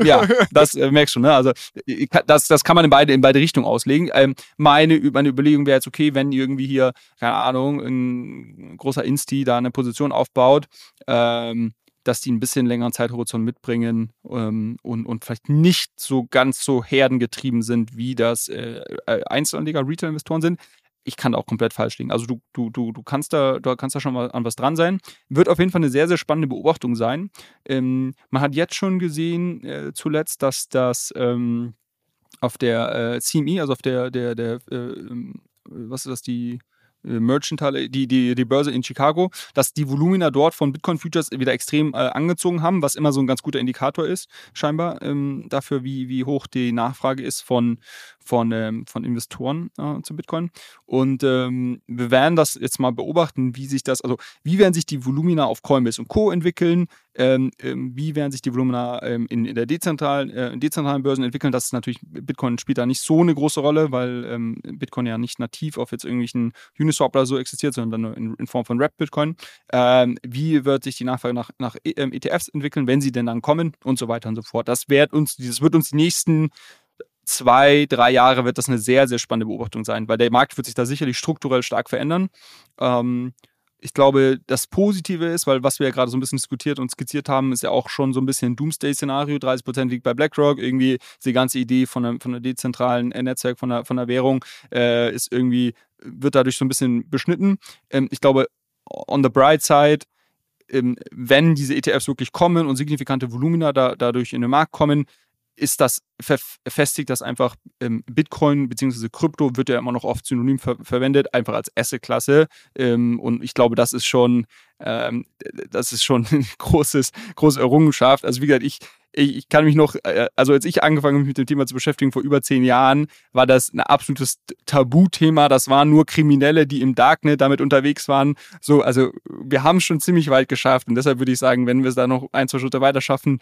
ja, (laughs) das äh, merkst du, ne? Also das, das kann man in beide, in beide Richtungen auslegen. Ähm, meine, meine Überlegung wäre jetzt, okay, wenn irgendwie hier, keine Ahnung, ein großer Insti da eine Position aufbaut, ähm, dass die ein bisschen längeren Zeithorizont mitbringen ähm, und, und vielleicht nicht so ganz so herdengetrieben sind, wie das äh, äh Einzelanleger, Retail-Investoren sind. Ich kann da auch komplett falsch liegen. Also du, du, du, du kannst da, du kannst da schon mal an was dran sein. Wird auf jeden Fall eine sehr, sehr spannende Beobachtung sein. Ähm, man hat jetzt schon gesehen, äh, zuletzt, dass das ähm, auf der äh, CME, also auf der, der, der, äh, ähm, was ist das, die äh, Merchantale, die, die, die Börse in Chicago, dass die Volumina dort von Bitcoin Futures wieder extrem äh, angezogen haben, was immer so ein ganz guter Indikator ist, scheinbar, ähm, dafür, wie, wie hoch die Nachfrage ist von, von, ähm, von Investoren äh, zu Bitcoin. Und ähm, wir werden das jetzt mal beobachten, wie sich das, also wie werden sich die Volumina auf Coinbase und Co. entwickeln, ähm, ähm, wie werden sich die Volumina ähm, in, in der dezentralen, äh, dezentralen Börsen entwickeln. Das ist natürlich, Bitcoin spielt da nicht so eine große Rolle, weil ähm, Bitcoin ja nicht nativ auf jetzt irgendwelchen Uniswap oder so existiert, sondern nur in, in Form von Rap-Bitcoin. Wie wird sich die Nachfrage nach, nach ETFs e entwickeln, wenn sie denn dann kommen und so weiter und so fort. Das wird uns, das wird uns die nächsten zwei, drei Jahre wird das eine sehr, sehr spannende Beobachtung sein, weil der Markt wird sich da sicherlich strukturell stark verändern. Ähm, ich glaube, das Positive ist, weil was wir ja gerade so ein bisschen diskutiert und skizziert haben, ist ja auch schon so ein bisschen ein Doomsday-Szenario. 30% liegt bei BlackRock. Irgendwie die ganze Idee von einem, von einem dezentralen Netzwerk, von der, von Währung, äh, ist irgendwie, wird dadurch so ein bisschen beschnitten. Ähm, ich glaube, on the bright side, ähm, wenn diese ETFs wirklich kommen und signifikante Volumina da, dadurch in den Markt kommen, ist das verfestigt, dass einfach ähm, Bitcoin bzw. Krypto wird ja immer noch oft synonym ver verwendet, einfach als Asset-Klasse. Ähm, und ich glaube, das ist schon, ähm, das ist schon (laughs) ein großes, große Errungenschaft. Also wie gesagt, ich, ich, ich kann mich noch, äh, also als ich angefangen habe, mich mit dem Thema zu beschäftigen vor über zehn Jahren, war das ein absolutes Tabuthema. Das waren nur Kriminelle, die im Darknet damit unterwegs waren. So, also wir haben schon ziemlich weit geschafft und deshalb würde ich sagen, wenn wir es da noch ein, zwei Schritte weiter schaffen,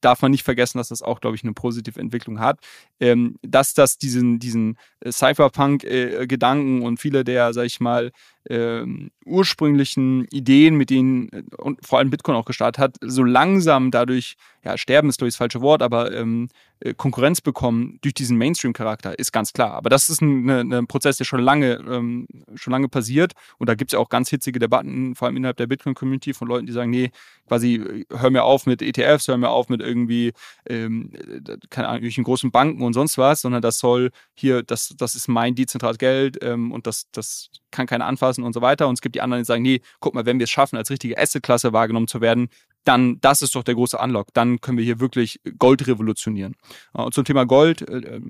darf man nicht vergessen, dass das auch, glaube ich, eine positive Entwicklung hat. Ähm, dass das diesen, diesen äh, Cypherpunk-Gedanken äh, und viele der, sag ich mal, ähm, ursprünglichen Ideen, mit denen äh, und vor allem Bitcoin auch gestartet hat, so langsam dadurch, ja, sterben ist glaube das falsche Wort, aber ähm, äh, Konkurrenz bekommen durch diesen Mainstream-Charakter, ist ganz klar. Aber das ist ein, ein, ein Prozess, der schon lange, ähm, schon lange passiert. Und da gibt es ja auch ganz hitzige Debatten, vor allem innerhalb der Bitcoin-Community, von Leuten, die sagen, nee, quasi, hör mir auf mit ETFs, hör mir auf mit irgendwie, ähm, keine Ahnung, irgendwelchen großen Banken und sonst was, sondern das soll hier, das, das ist mein dezentrales Geld ähm, und das, das kann keiner anfassen und so weiter. Und es gibt die anderen, die sagen, nee, guck mal, wenn wir es schaffen, als richtige Asset-Klasse wahrgenommen zu werden, dann das ist doch der große Unlock. Dann können wir hier wirklich Gold revolutionieren. Und zum Thema Gold, äh, äh,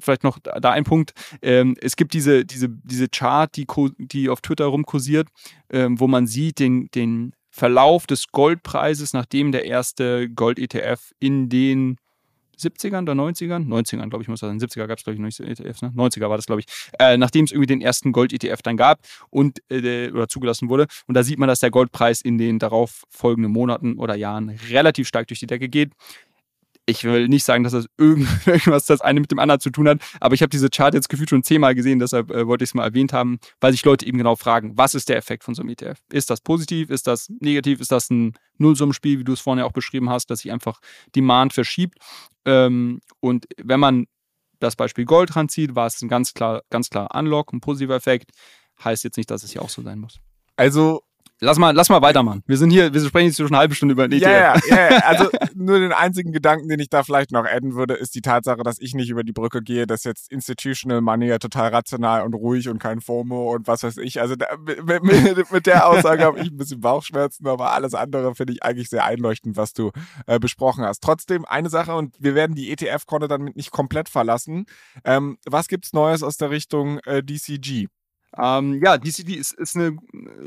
vielleicht noch da ein Punkt. Ähm, es gibt diese, diese, diese Chart, die, die auf Twitter rumkursiert, ähm, wo man sieht den, den Verlauf des Goldpreises, nachdem der erste Gold-ETF in den 70ern oder 90ern, 90ern, glaube ich, muss das sein. 70er gab es, glaube ich, noch nicht ETFs, ne? 90er war das, glaube ich, äh, nachdem es irgendwie den ersten Gold-ETF dann gab und äh, oder zugelassen wurde. Und da sieht man, dass der Goldpreis in den darauf folgenden Monaten oder Jahren relativ stark durch die Decke geht ich will nicht sagen, dass das (laughs) irgendwas das eine mit dem anderen zu tun hat, aber ich habe diese Chart jetzt gefühlt schon zehnmal gesehen, deshalb äh, wollte ich es mal erwähnt haben, weil sich Leute eben genau fragen, was ist der Effekt von so einem ETF? Ist das positiv? Ist das negativ? Ist das ein Nullsummenspiel, wie du es vorhin ja auch beschrieben hast, dass sich einfach Demand verschiebt? Ähm, und wenn man das Beispiel Gold ranzieht, war es ein ganz klar, ganz klar Unlock, ein positiver Effekt. Heißt jetzt nicht, dass es hier auch so sein muss. Also Lass mal, lass mal weitermachen. Wir sind hier, wir sprechen jetzt schon eine halbe Stunde über den ETF. Ja, ja, ja, (laughs) also nur den einzigen Gedanken, den ich da vielleicht noch adden würde, ist die Tatsache, dass ich nicht über die Brücke gehe, dass jetzt Institutional Money ja total rational und ruhig und kein FOMO und was weiß ich. Also da, mit, mit, mit, der Aussage habe ich ein bisschen Bauchschmerzen, aber alles andere finde ich eigentlich sehr einleuchtend, was du äh, besprochen hast. Trotzdem eine Sache und wir werden die ETF-Konto damit nicht komplett verlassen. Ähm, was gibt's Neues aus der Richtung äh, DCG? Ähm, ja, DCD ist, ist eine,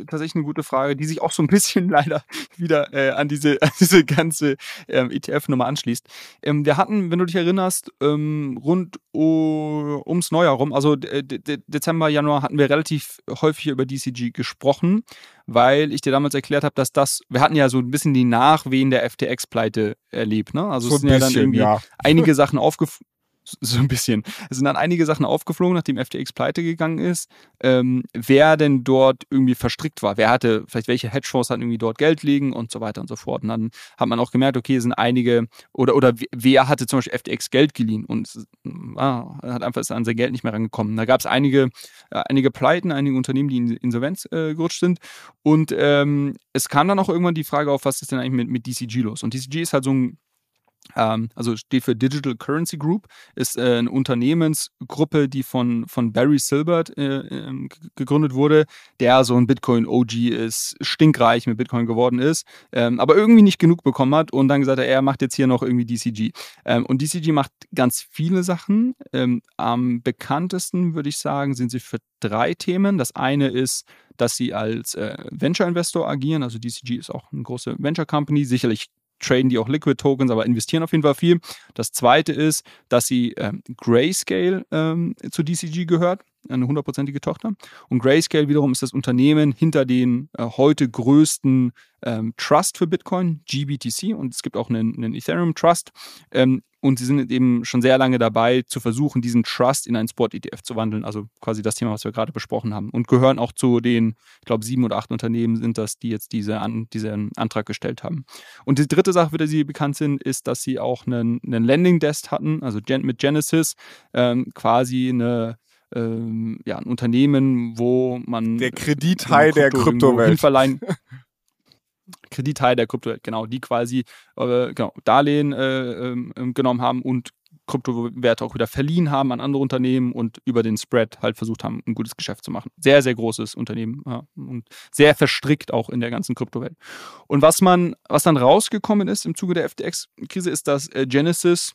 tatsächlich eine gute Frage, die sich auch so ein bisschen (laughs) leider wieder äh, an, diese, (laughs) an diese ganze ähm, ETF-Nummer anschließt. Ähm, wir hatten, wenn du dich erinnerst, ähm, rund uh, ums Neujahr rum, also Dezember, Januar, hatten wir relativ häufig über DCG gesprochen, weil ich dir damals erklärt habe, dass das, wir hatten ja so ein bisschen die Nachwehen der FTX-Pleite erlebt. Ne? Also so es sind bisschen, ja dann irgendwie ja. einige Sachen aufgefallen so ein bisschen. Es sind dann einige Sachen aufgeflogen, nachdem FTX pleite gegangen ist, ähm, wer denn dort irgendwie verstrickt war. Wer hatte, vielleicht welche Hedgefonds hatten irgendwie dort Geld liegen und so weiter und so fort. Und dann hat man auch gemerkt, okay, es sind einige, oder, oder wer hatte zum Beispiel FTX Geld geliehen und ah, hat einfach ist an sein Geld nicht mehr rangekommen. Da gab es einige, äh, einige Pleiten, einige Unternehmen, die in Insolvenz äh, gerutscht sind. Und ähm, es kam dann auch irgendwann die Frage auf, was ist denn eigentlich mit, mit DCG los? Und DCG ist halt so ein also steht für Digital Currency Group, ist äh, eine Unternehmensgruppe, die von, von Barry Silbert äh, äh, gegründet wurde, der so ein Bitcoin-OG ist, stinkreich mit Bitcoin geworden ist, ähm, aber irgendwie nicht genug bekommen hat und dann gesagt hat, er macht jetzt hier noch irgendwie DCG. Ähm, und DCG macht ganz viele Sachen. Ähm, am bekanntesten, würde ich sagen, sind sie für drei Themen. Das eine ist, dass sie als äh, Venture-Investor agieren. Also DCG ist auch eine große Venture-Company, sicherlich traden die auch Liquid Tokens, aber investieren auf jeden Fall viel. Das zweite ist, dass sie ähm, Grayscale ähm, zu DCG gehört, eine hundertprozentige Tochter. Und Grayscale wiederum ist das Unternehmen hinter den äh, heute größten ähm, Trust für Bitcoin, GBTC. Und es gibt auch einen, einen Ethereum Trust. Ähm, und sie sind eben schon sehr lange dabei, zu versuchen, diesen Trust in einen Spot-ETF zu wandeln. Also quasi das Thema, was wir gerade besprochen haben. Und gehören auch zu den, ich glaube, sieben oder acht Unternehmen sind das, die jetzt diese an, diesen Antrag gestellt haben. Und die dritte Sache, für die sie bekannt sind, ist, dass sie auch einen, einen Landing-Desk hatten, also mit Genesis, ähm, quasi eine ähm, ja, ein Unternehmen, wo man der Kredithai der Kryptowelt (laughs) Kredithai der Kryptowelt, genau, die quasi äh, genau, Darlehen äh, äh, genommen haben und Kryptowerte auch wieder verliehen haben an andere Unternehmen und über den Spread halt versucht haben, ein gutes Geschäft zu machen. Sehr, sehr großes Unternehmen ja, und sehr verstrickt auch in der ganzen Kryptowelt. Und was man, was dann rausgekommen ist im Zuge der FTX-Krise, ist, dass äh, Genesis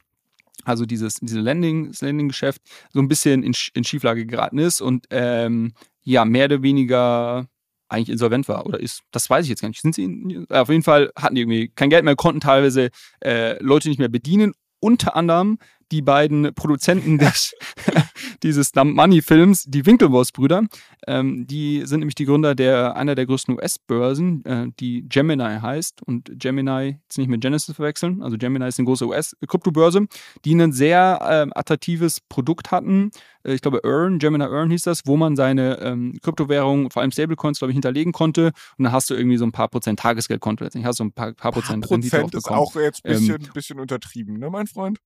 also dieses diese Landing, das Landing-Geschäft, so ein bisschen in, in Schieflage geraten ist und ähm, ja, mehr oder weniger eigentlich insolvent war oder ist. Das weiß ich jetzt gar nicht. Sind sie in, auf jeden Fall hatten die irgendwie kein Geld mehr, konnten teilweise äh, Leute nicht mehr bedienen. Unter anderem die beiden Produzenten des, (laughs) dieses Dump Money Films, die Winklevoss-Brüder. Ähm, die sind nämlich die Gründer der einer der größten US-Börsen, äh, die Gemini heißt. Und Gemini jetzt nicht mit Genesis verwechseln. Also Gemini ist eine große US-Kryptobörse, die ein sehr äh, attraktives Produkt hatten. Äh, ich glaube, Earn, Gemini Earn hieß das, wo man seine ähm, Kryptowährungen, vor allem Stablecoins, glaube ich, hinterlegen konnte. Und dann hast du irgendwie so ein paar Prozent Tagesgeldkonto. Jetzt hast du ein paar, paar Prozent paar Prozent ist auch jetzt ein bisschen, ähm, bisschen untertrieben, ne, mein Freund?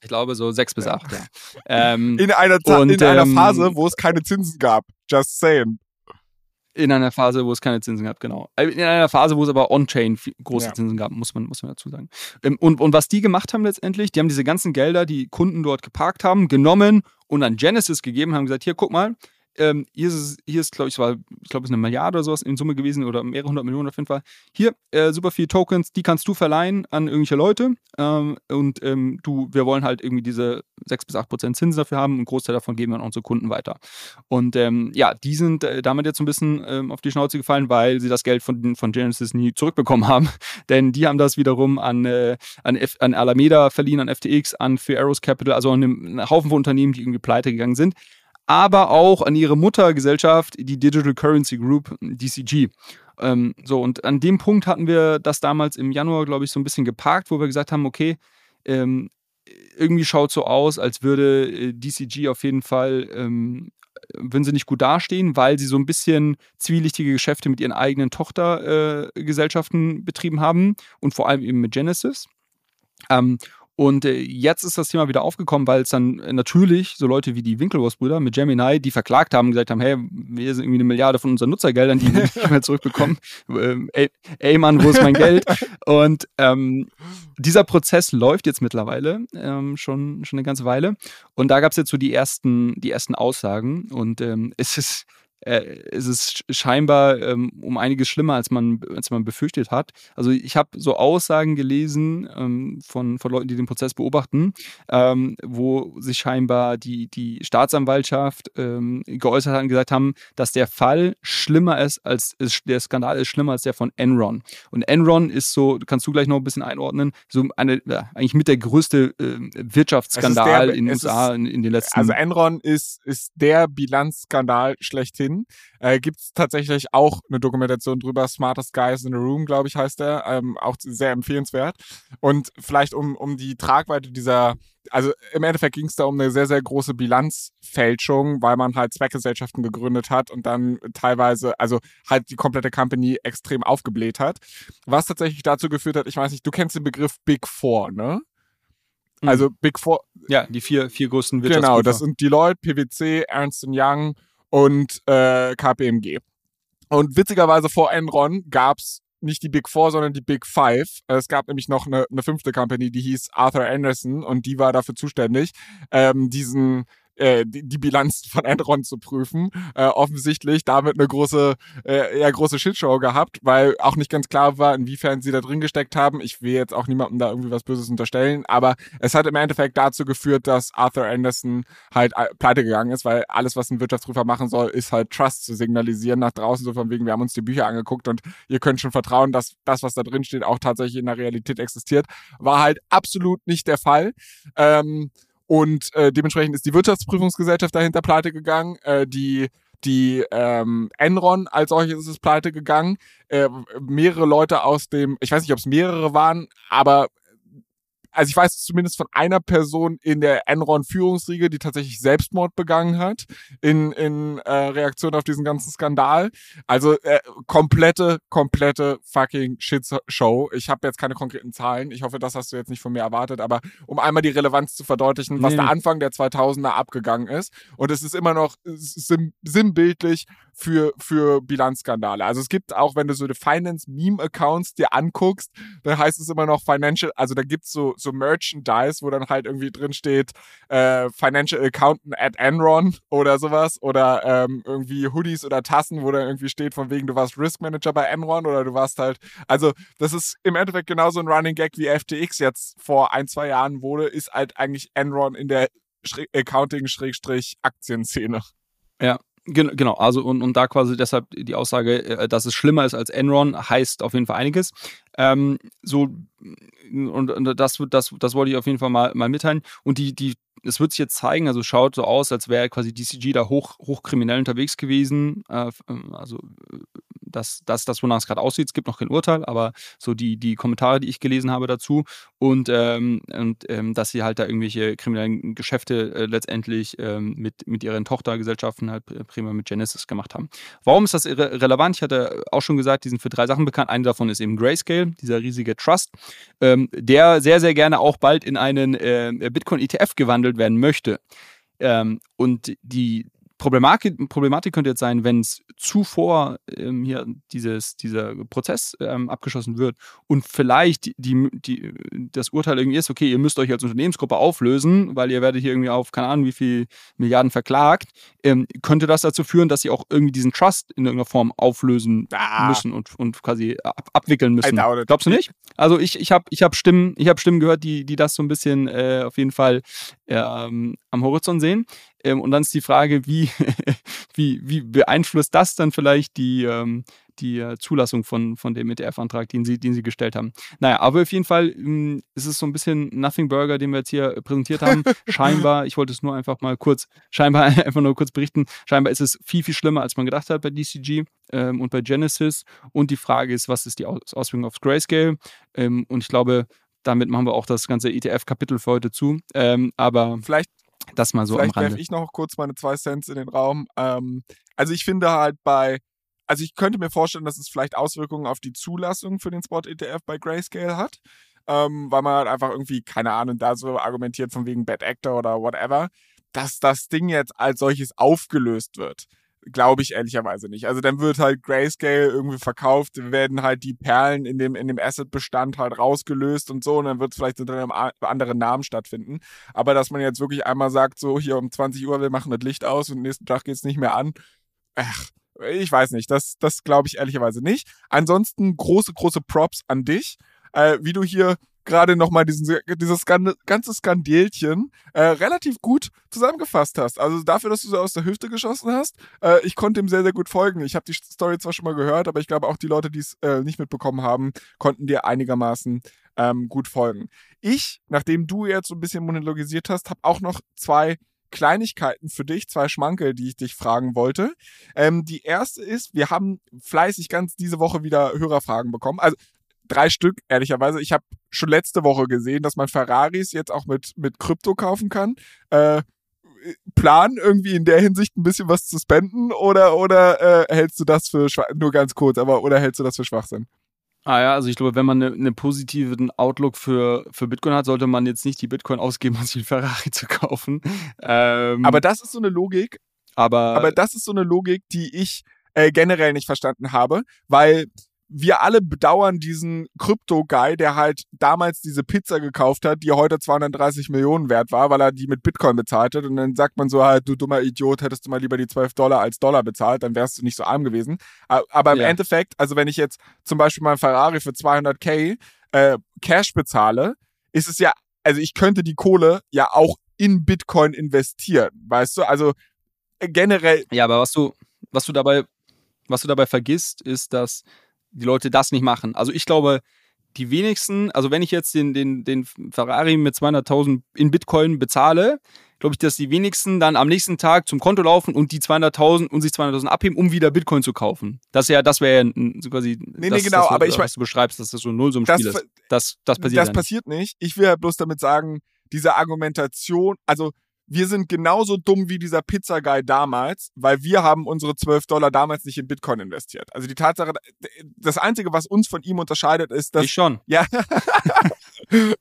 Ich glaube so sechs bis acht, ja. Ähm, (laughs) in einer, und, in einer ähm, Phase, wo es keine Zinsen gab. Just saying. In einer Phase, wo es keine Zinsen gab, genau. Äh, in einer Phase, wo es aber on-chain große ja. Zinsen gab, muss man, muss man dazu sagen. Ähm, und, und was die gemacht haben letztendlich, die haben diese ganzen Gelder, die Kunden dort geparkt haben, genommen und an Genesis gegeben, haben gesagt, hier, guck mal, ähm, hier ist hier ist, glaube ich, war, ich glaube, es ist eine Milliarde oder sowas in Summe gewesen oder mehrere hundert Millionen auf jeden Fall. Hier, äh, super viele Tokens, die kannst du verleihen an irgendwelche Leute. Ähm, und ähm, du, wir wollen halt irgendwie diese 6 bis 8 Prozent Zinsen dafür haben und einen Großteil davon geben wir an unsere Kunden weiter. Und ähm, ja, die sind äh, damit jetzt so ein bisschen ähm, auf die Schnauze gefallen, weil sie das Geld von, von Genesis nie zurückbekommen (laughs) haben. Denn die haben das wiederum an, äh, an, F, an Alameda verliehen, an FTX, an Fair Capital, also an einem Haufen von Unternehmen, die irgendwie pleite gegangen sind aber auch an ihre Muttergesellschaft, die Digital Currency Group, DCG. Ähm, so, und an dem Punkt hatten wir das damals im Januar, glaube ich, so ein bisschen geparkt, wo wir gesagt haben, okay, ähm, irgendwie schaut so aus, als würde äh, DCG auf jeden Fall, ähm, wenn sie nicht gut dastehen, weil sie so ein bisschen zwielichtige Geschäfte mit ihren eigenen Tochtergesellschaften äh, betrieben haben und vor allem eben mit Genesis. Ähm, und äh, jetzt ist das Thema wieder aufgekommen, weil es dann äh, natürlich so Leute wie die Winklevoss-Brüder mit Gemini, die verklagt haben, gesagt haben, hey, wir sind irgendwie eine Milliarde von unseren Nutzergeldern, die wir nicht (laughs) mehr zurückbekommen. Ähm, ey, ey, Mann, wo ist mein Geld? (laughs) Und ähm, dieser Prozess läuft jetzt mittlerweile ähm, schon, schon eine ganze Weile. Und da gab es jetzt so die ersten, die ersten Aussagen. Und ähm, es ist äh, ist es scheinbar ähm, um einiges schlimmer, als man, als man befürchtet hat. Also ich habe so Aussagen gelesen ähm, von, von Leuten, die den Prozess beobachten, ähm, wo sich scheinbar die, die Staatsanwaltschaft ähm, geäußert hat und gesagt haben, dass der Fall schlimmer ist als ist, der Skandal ist schlimmer als der von Enron. Und Enron ist so, kannst du gleich noch ein bisschen einordnen, so eine ja, eigentlich mit der größte äh, Wirtschaftsskandal der, in den USA ist, in, in den letzten. Also Enron ist, ist der Bilanzskandal schlechthin hin. Äh, Gibt es tatsächlich auch eine Dokumentation drüber, Smartest Guys in the Room, glaube ich, heißt der. Ähm, auch sehr empfehlenswert. Und vielleicht um, um die Tragweite dieser, also im Endeffekt ging es da um eine sehr, sehr große Bilanzfälschung, weil man halt Zweckgesellschaften gegründet hat und dann teilweise, also halt die komplette Company extrem aufgebläht hat. Was tatsächlich dazu geführt hat, ich weiß nicht, du kennst den Begriff Big Four, ne? Also Big Four. Ja, die vier, vier größten Wirtschaftsprüfer. Genau, das sind Deloitte, PwC, Ernst Young und äh, KPMG. Und witzigerweise vor Enron gab's nicht die Big Four, sondern die Big Five. Es gab nämlich noch eine, eine fünfte Company, die hieß Arthur Anderson und die war dafür zuständig, ähm, diesen äh, die, die Bilanz von Enron zu prüfen. Äh, offensichtlich damit eine große, äh, eher große Shitshow gehabt, weil auch nicht ganz klar war, inwiefern sie da drin gesteckt haben. Ich will jetzt auch niemandem da irgendwie was Böses unterstellen, aber es hat im Endeffekt dazu geführt, dass Arthur Anderson halt äh, pleite gegangen ist, weil alles, was ein Wirtschaftsprüfer machen soll, ist halt Trust zu signalisieren nach draußen, so von wegen, wir haben uns die Bücher angeguckt und ihr könnt schon vertrauen, dass das, was da drin steht, auch tatsächlich in der Realität existiert. War halt absolut nicht der Fall. Ähm, und äh, dementsprechend ist die Wirtschaftsprüfungsgesellschaft dahinter pleite gegangen. Äh, die die ähm, Enron als solches ist pleite gegangen. Äh, mehrere Leute aus dem, ich weiß nicht, ob es mehrere waren, aber also ich weiß zumindest von einer Person in der Enron-Führungsriege, die tatsächlich Selbstmord begangen hat in, in äh, Reaktion auf diesen ganzen Skandal. Also äh, komplette, komplette fucking Shitshow. Ich habe jetzt keine konkreten Zahlen. Ich hoffe, das hast du jetzt nicht von mir erwartet. Aber um einmal die Relevanz zu verdeutlichen, was nee. der Anfang der 2000er abgegangen ist. Und es ist immer noch sinnbildlich für, für Bilanzskandale. Also es gibt auch, wenn du so die Finance-Meme-Accounts dir anguckst, da heißt es immer noch Financial, also da gibt's so, so Merchandise, wo dann halt irgendwie drin steht, äh, Financial Accountant at Enron oder sowas oder ähm, irgendwie Hoodies oder Tassen, wo dann irgendwie steht von wegen, du warst Risk Manager bei Enron oder du warst halt, also das ist im Endeffekt genauso ein Running Gag wie FTX jetzt vor ein, zwei Jahren wurde, ist halt eigentlich Enron in der Accounting-Aktienszene. Ja, Genau, also und, und da quasi deshalb die Aussage, äh, dass es schlimmer ist als Enron, heißt auf jeden Fall einiges. Ähm, so und, und das, das, das wollte ich auf jeden Fall mal, mal mitteilen. Und die, die, es wird sich jetzt zeigen, also schaut so aus, als wäre quasi DCG da hoch, hochkriminell unterwegs gewesen. Äh, ähm, also das, das, das wonach es gerade aussieht. Es gibt noch kein Urteil, aber so die, die Kommentare, die ich gelesen habe dazu und, ähm, und ähm, dass sie halt da irgendwelche kriminellen Geschäfte äh, letztendlich ähm, mit, mit ihren Tochtergesellschaften halt äh, prima mit Genesis gemacht haben. Warum ist das re relevant? Ich hatte auch schon gesagt, die sind für drei Sachen bekannt. Eine davon ist eben Grayscale, dieser riesige Trust, ähm, der sehr, sehr gerne auch bald in einen äh, Bitcoin-ETF gewandelt werden möchte. Ähm, und die, Problematik, Problematik könnte jetzt sein, wenn es zuvor ähm, hier dieses, dieser Prozess ähm, abgeschlossen wird und vielleicht die, die, die, das Urteil irgendwie ist, okay, ihr müsst euch als Unternehmensgruppe auflösen, weil ihr werdet hier irgendwie auf, keine Ahnung, wie viel Milliarden verklagt, ähm, könnte das dazu führen, dass sie auch irgendwie diesen Trust in irgendeiner Form auflösen ah. müssen und, und quasi ab, abwickeln müssen. Glaubst du nicht? Also ich, ich habe ich hab Stimmen, ich hab Stimmen gehört, die, die das so ein bisschen äh, auf jeden Fall ähm, am Horizont sehen. Ähm, und dann ist die Frage, wie, (laughs) wie, wie beeinflusst das dann vielleicht die, ähm, die äh, Zulassung von, von dem ETF-Antrag, den sie, den sie gestellt haben. Naja, aber auf jeden Fall ähm, ist es so ein bisschen Nothing Burger, den wir jetzt hier präsentiert haben. (laughs) scheinbar, ich wollte es nur einfach mal kurz, scheinbar (laughs) einfach nur kurz berichten, scheinbar ist es viel, viel schlimmer, als man gedacht hat bei DCG ähm, und bei Genesis. Und die Frage ist, was ist die Aus Auswirkung aufs Grayscale? Ähm, und ich glaube, damit machen wir auch das ganze ETF-Kapitel für heute zu. Ähm, aber vielleicht das mal so vielleicht am Rande. werfe ich noch kurz meine zwei Cents in den Raum. Ähm, also ich finde halt bei, also ich könnte mir vorstellen, dass es vielleicht Auswirkungen auf die Zulassung für den Spot-ETF bei Grayscale hat. Ähm, weil man halt einfach irgendwie, keine Ahnung, da so argumentiert von wegen Bad Actor oder whatever, dass das Ding jetzt als solches aufgelöst wird glaube ich ehrlicherweise nicht. Also dann wird halt Grayscale irgendwie verkauft, werden halt die Perlen in dem, in dem Asset-Bestand halt rausgelöst und so und dann wird es vielleicht unter einem anderen Namen stattfinden. Aber dass man jetzt wirklich einmal sagt, so hier um 20 Uhr, wir machen das Licht aus und nächsten Tag geht es nicht mehr an, ach, ich weiß nicht, das, das glaube ich ehrlicherweise nicht. Ansonsten große, große Props an dich, äh, wie du hier gerade nochmal dieses ganze Skandelchen äh, relativ gut zusammengefasst hast. Also dafür, dass du so aus der Hüfte geschossen hast, äh, ich konnte ihm sehr, sehr gut folgen. Ich habe die Story zwar schon mal gehört, aber ich glaube auch die Leute, die es äh, nicht mitbekommen haben, konnten dir einigermaßen ähm, gut folgen. Ich, nachdem du jetzt so ein bisschen monologisiert hast, habe auch noch zwei Kleinigkeiten für dich, zwei Schmankel, die ich dich fragen wollte. Ähm, die erste ist, wir haben fleißig ganz diese Woche wieder Hörerfragen bekommen. Also drei Stück, ehrlicherweise. Ich habe schon letzte Woche gesehen, dass man Ferraris jetzt auch mit, mit Krypto kaufen kann. Äh, Plan irgendwie in der Hinsicht ein bisschen was zu spenden oder, oder äh, hältst du das für nur ganz kurz, aber oder hältst du das für Schwachsinn? Ah ja, also ich glaube, wenn man einen ne positiven Outlook für, für Bitcoin hat, sollte man jetzt nicht die Bitcoin ausgeben, um sich einen Ferrari (laughs) zu kaufen. Ähm, aber das ist so eine Logik. Aber, aber das ist so eine Logik, die ich äh, generell nicht verstanden habe, weil wir alle bedauern diesen Krypto-Guy, der halt damals diese Pizza gekauft hat, die heute 230 Millionen wert war, weil er die mit Bitcoin bezahlt hat. Und dann sagt man so halt, du dummer Idiot, hättest du mal lieber die 12 Dollar als Dollar bezahlt, dann wärst du nicht so arm gewesen. Aber im ja. Endeffekt, also wenn ich jetzt zum Beispiel mal ein Ferrari für 200k äh, Cash bezahle, ist es ja, also ich könnte die Kohle ja auch in Bitcoin investieren, weißt du? Also äh, generell. Ja, aber was du, was du dabei, was du dabei vergisst, ist, dass die Leute das nicht machen. Also ich glaube, die wenigsten, also wenn ich jetzt den, den, den Ferrari mit 200.000 in Bitcoin bezahle, glaube ich, dass die wenigsten dann am nächsten Tag zum Konto laufen und die 200.000 und sich 200.000 abheben, um wieder Bitcoin zu kaufen. Das ja, das wäre ja so quasi, nee, das, nee, genau, das, aber ich was du beschreibst, dass das so ein Nullsummspiel ist. Das, das passiert Das passiert nicht. Ich will ja bloß damit sagen, diese Argumentation, also wir sind genauso dumm wie dieser Pizza-Guy damals, weil wir haben unsere 12 Dollar damals nicht in Bitcoin investiert. Also die Tatsache, das Einzige, was uns von ihm unterscheidet, ist, dass... Ich schon. Ja. du,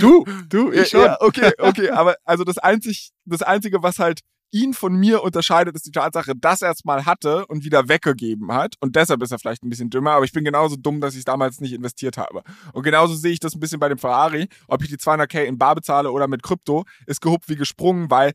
du, du, ich schon. Ja, okay, okay, aber also das, Einzig, das Einzige, was halt ihn von mir unterscheidet, ist die Tatsache, dass er es mal hatte und wieder weggegeben hat. Und deshalb ist er vielleicht ein bisschen dümmer, aber ich bin genauso dumm, dass ich es damals nicht investiert habe. Und genauso sehe ich das ein bisschen bei dem Ferrari. Ob ich die 200k in Bar bezahle oder mit Krypto, ist gehupt wie gesprungen, weil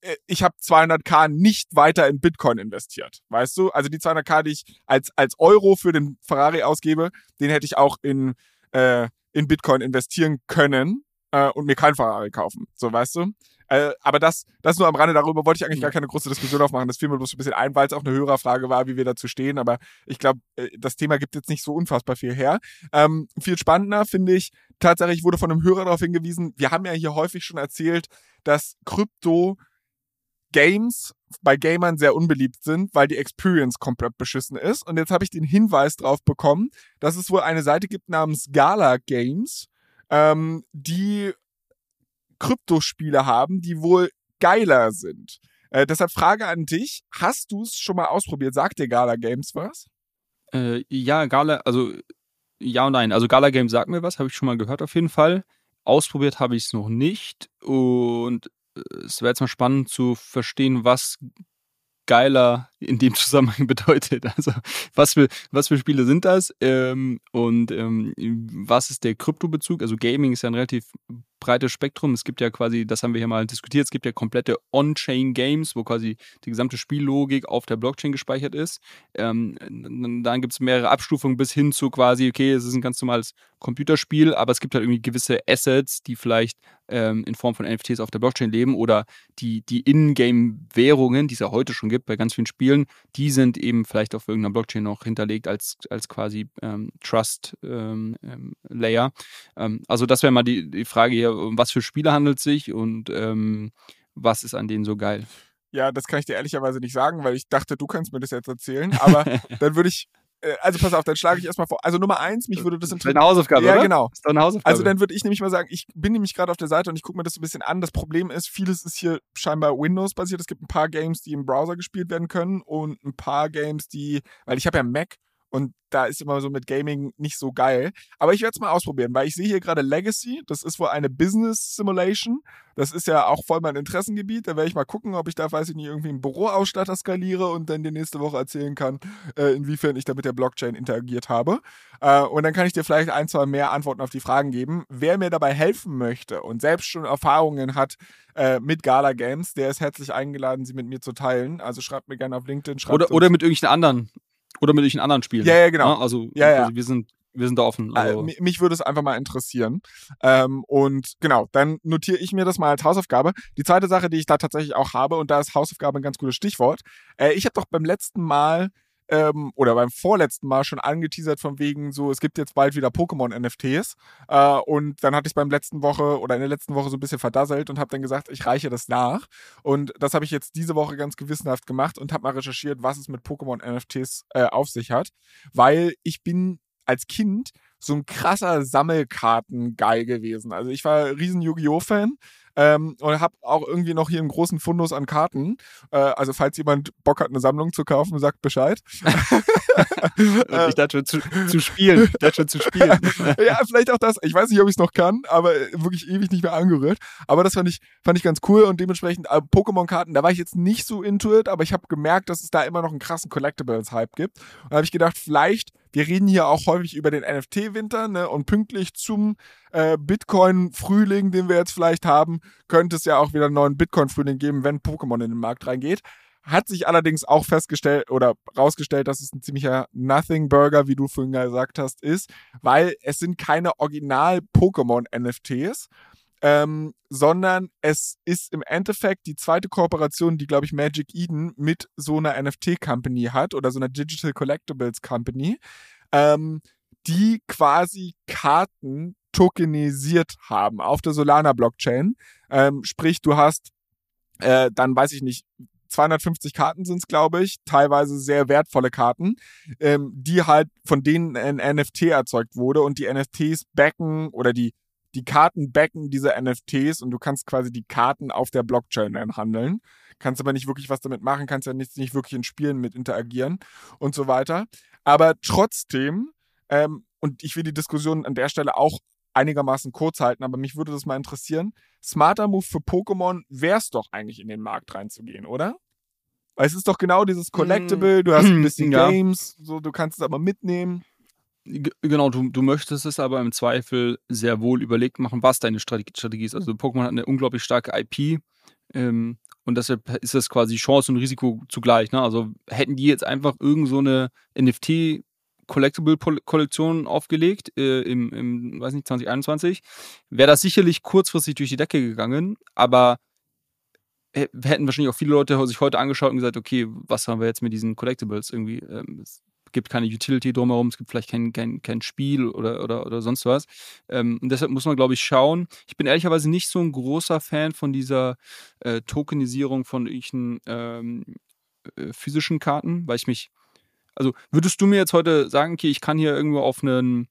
äh, ich habe 200k nicht weiter in Bitcoin investiert. Weißt du? Also die 200k, die ich als, als Euro für den Ferrari ausgebe, den hätte ich auch in, äh, in Bitcoin investieren können äh, und mir kein Ferrari kaufen. So, weißt du? Äh, aber das, das nur am Rande, darüber wollte ich eigentlich gar keine große Diskussion aufmachen. Das fiel mir bloß ein bisschen ein, weil es auch eine Hörerfrage war, wie wir dazu stehen. Aber ich glaube, äh, das Thema gibt jetzt nicht so unfassbar viel her. Ähm, viel spannender finde ich, tatsächlich wurde von einem Hörer darauf hingewiesen, wir haben ja hier häufig schon erzählt, dass Krypto Games bei Gamern sehr unbeliebt sind, weil die Experience komplett beschissen ist. Und jetzt habe ich den Hinweis drauf bekommen, dass es wohl eine Seite gibt namens Gala Games, ähm, die Kryptospiele haben, die wohl geiler sind. Äh, deshalb Frage an dich: Hast du es schon mal ausprobiert? Sagt dir Gala Games was? Äh, ja, Gala, also ja und nein. Also Gala Games sagt mir was, habe ich schon mal gehört auf jeden Fall. Ausprobiert habe ich es noch nicht und es wäre jetzt mal spannend zu verstehen, was geiler in dem Zusammenhang (laughs) bedeutet. Also was für, was für Spiele sind das ähm, und ähm, was ist der Kryptobezug? Also Gaming ist ja ein relativ breites Spektrum. Es gibt ja quasi, das haben wir hier mal diskutiert, es gibt ja komplette On-Chain-Games, wo quasi die gesamte Spiellogik auf der Blockchain gespeichert ist. Ähm, dann gibt es mehrere Abstufungen bis hin zu quasi, okay, es ist ein ganz normales Computerspiel, aber es gibt halt irgendwie gewisse Assets, die vielleicht ähm, in Form von NFTs auf der Blockchain leben oder die, die In-Game-Währungen, die es ja heute schon gibt bei ganz vielen Spielen, die sind eben vielleicht auf irgendeiner Blockchain noch hinterlegt als, als quasi ähm, Trust-Layer. Ähm, ähm, also das wäre mal die, die Frage hier, um was für Spiele handelt es sich und ähm, was ist an denen so geil? Ja, das kann ich dir ehrlicherweise nicht sagen, weil ich dachte, du kannst mir das jetzt erzählen. Aber (laughs) dann würde ich, also pass auf, dann schlage ich erstmal vor. Also Nummer eins, mich würde das interessieren. Eine Hausaufgabe, ja, oder? genau. Ist doch eine Hausaufgabe. Also dann würde ich nämlich mal sagen, ich bin nämlich gerade auf der Seite und ich gucke mir das so ein bisschen an. Das Problem ist, vieles ist hier scheinbar Windows-basiert. Es gibt ein paar Games, die im Browser gespielt werden können und ein paar Games, die, weil ich habe ja Mac und da ist immer so mit Gaming nicht so geil. Aber ich werde es mal ausprobieren, weil ich sehe hier gerade Legacy. Das ist wohl eine Business Simulation. Das ist ja auch voll mein Interessengebiet. Da werde ich mal gucken, ob ich da, weiß ich nicht, irgendwie einen Büroausstatter skaliere und dann die nächste Woche erzählen kann, äh, inwiefern ich da mit der Blockchain interagiert habe. Äh, und dann kann ich dir vielleicht ein, zwei mehr Antworten auf die Fragen geben. Wer mir dabei helfen möchte und selbst schon Erfahrungen hat äh, mit Gala Games, der ist herzlich eingeladen, sie mit mir zu teilen. Also schreibt mir gerne auf LinkedIn. Oder, oder mit irgendwelchen anderen oder mit irgendwelchen anderen Spielen. Ja, ja, genau. Ja, also, ja, ja. also wir sind wir sind da offen. Äh, also. Äh, mich würde es einfach mal interessieren. Ähm, und genau, dann notiere ich mir das mal als Hausaufgabe. Die zweite Sache, die ich da tatsächlich auch habe, und da ist Hausaufgabe ein ganz gutes Stichwort. Äh, ich habe doch beim letzten Mal ähm, oder beim vorletzten Mal schon angeteasert von wegen so, es gibt jetzt bald wieder Pokémon-NFTs. Äh, und dann hatte ich beim letzten Woche oder in der letzten Woche so ein bisschen verdasselt und habe dann gesagt, ich reiche das nach. Und das habe ich jetzt diese Woche ganz gewissenhaft gemacht und habe mal recherchiert, was es mit Pokémon-NFTs äh, auf sich hat. Weil ich bin als Kind so ein krasser Sammelkarten-Guy gewesen. Also ich war riesen Yu-Gi-Oh! Fan ähm, und habe auch irgendwie noch hier einen großen Fundus an Karten. Äh, also falls jemand Bock hat, eine Sammlung zu kaufen, sagt Bescheid. (laughs) ich dachte zu, zu spielen. Ich dachte zu spielen. (laughs) ja, vielleicht auch das. Ich weiß nicht, ob ich es noch kann, aber wirklich ewig nicht mehr angerührt. Aber das fand ich, fand ich ganz cool und dementsprechend äh, Pokémon-Karten, da war ich jetzt nicht so into it, aber ich habe gemerkt, dass es da immer noch einen krassen Collectibles-Hype gibt. Und da habe ich gedacht, vielleicht, wir reden hier auch häufig über den NFT-Winter ne, und pünktlich zum äh, Bitcoin-Frühling, den wir jetzt vielleicht haben, könnte es ja auch wieder einen neuen Bitcoin-Frühling geben, wenn Pokémon in den Markt reingeht. Hat sich allerdings auch festgestellt oder rausgestellt, dass es ein ziemlicher Nothing Burger, wie du vorhin gesagt hast, ist, weil es sind keine Original-Pokémon-NFTs, ähm, sondern es ist im Endeffekt die zweite Kooperation, die, glaube ich, Magic Eden mit so einer NFT-Company hat oder so einer Digital Collectibles Company, ähm, die quasi Karten tokenisiert haben auf der Solana-Blockchain. Ähm, sprich, du hast äh, dann, weiß ich nicht, 250 Karten sind es, glaube ich, teilweise sehr wertvolle Karten, ähm, die halt von denen ein NFT erzeugt wurde und die NFTs backen oder die, die Karten backen diese NFTs und du kannst quasi die Karten auf der Blockchain dann handeln. Kannst aber nicht wirklich was damit machen, kannst ja nicht, nicht wirklich in Spielen mit interagieren und so weiter. Aber trotzdem, ähm, und ich will die Diskussion an der Stelle auch einigermaßen kurz halten, aber mich würde das mal interessieren. Smarter Move für Pokémon wäre es doch eigentlich in den Markt reinzugehen, oder? Weil es ist doch genau dieses Collectible, du hast ein (clears throat) bisschen ja. Games, so du kannst es aber mitnehmen. Genau, du, du möchtest es aber im Zweifel sehr wohl überlegt machen, was deine Strategie ist. Also Pokémon hat eine unglaublich starke IP ähm, und deshalb ist das quasi Chance und Risiko zugleich. Ne? Also hätten die jetzt einfach irgend so eine NFT Collectible-Kollektion aufgelegt äh, im, im, weiß nicht, 2021, wäre das sicherlich kurzfristig durch die Decke gegangen, aber hätten wahrscheinlich auch viele Leute sich heute angeschaut und gesagt, okay, was haben wir jetzt mit diesen Collectibles irgendwie? Ähm, gibt keine Utility drumherum, es gibt vielleicht kein, kein, kein Spiel oder, oder, oder sonst was. Ähm, und deshalb muss man, glaube ich, schauen. Ich bin ehrlicherweise nicht so ein großer Fan von dieser äh, Tokenisierung von irgendwelchen ähm, äh, physischen Karten, weil ich mich also würdest du mir jetzt heute sagen, okay, ich kann hier irgendwo auf einen,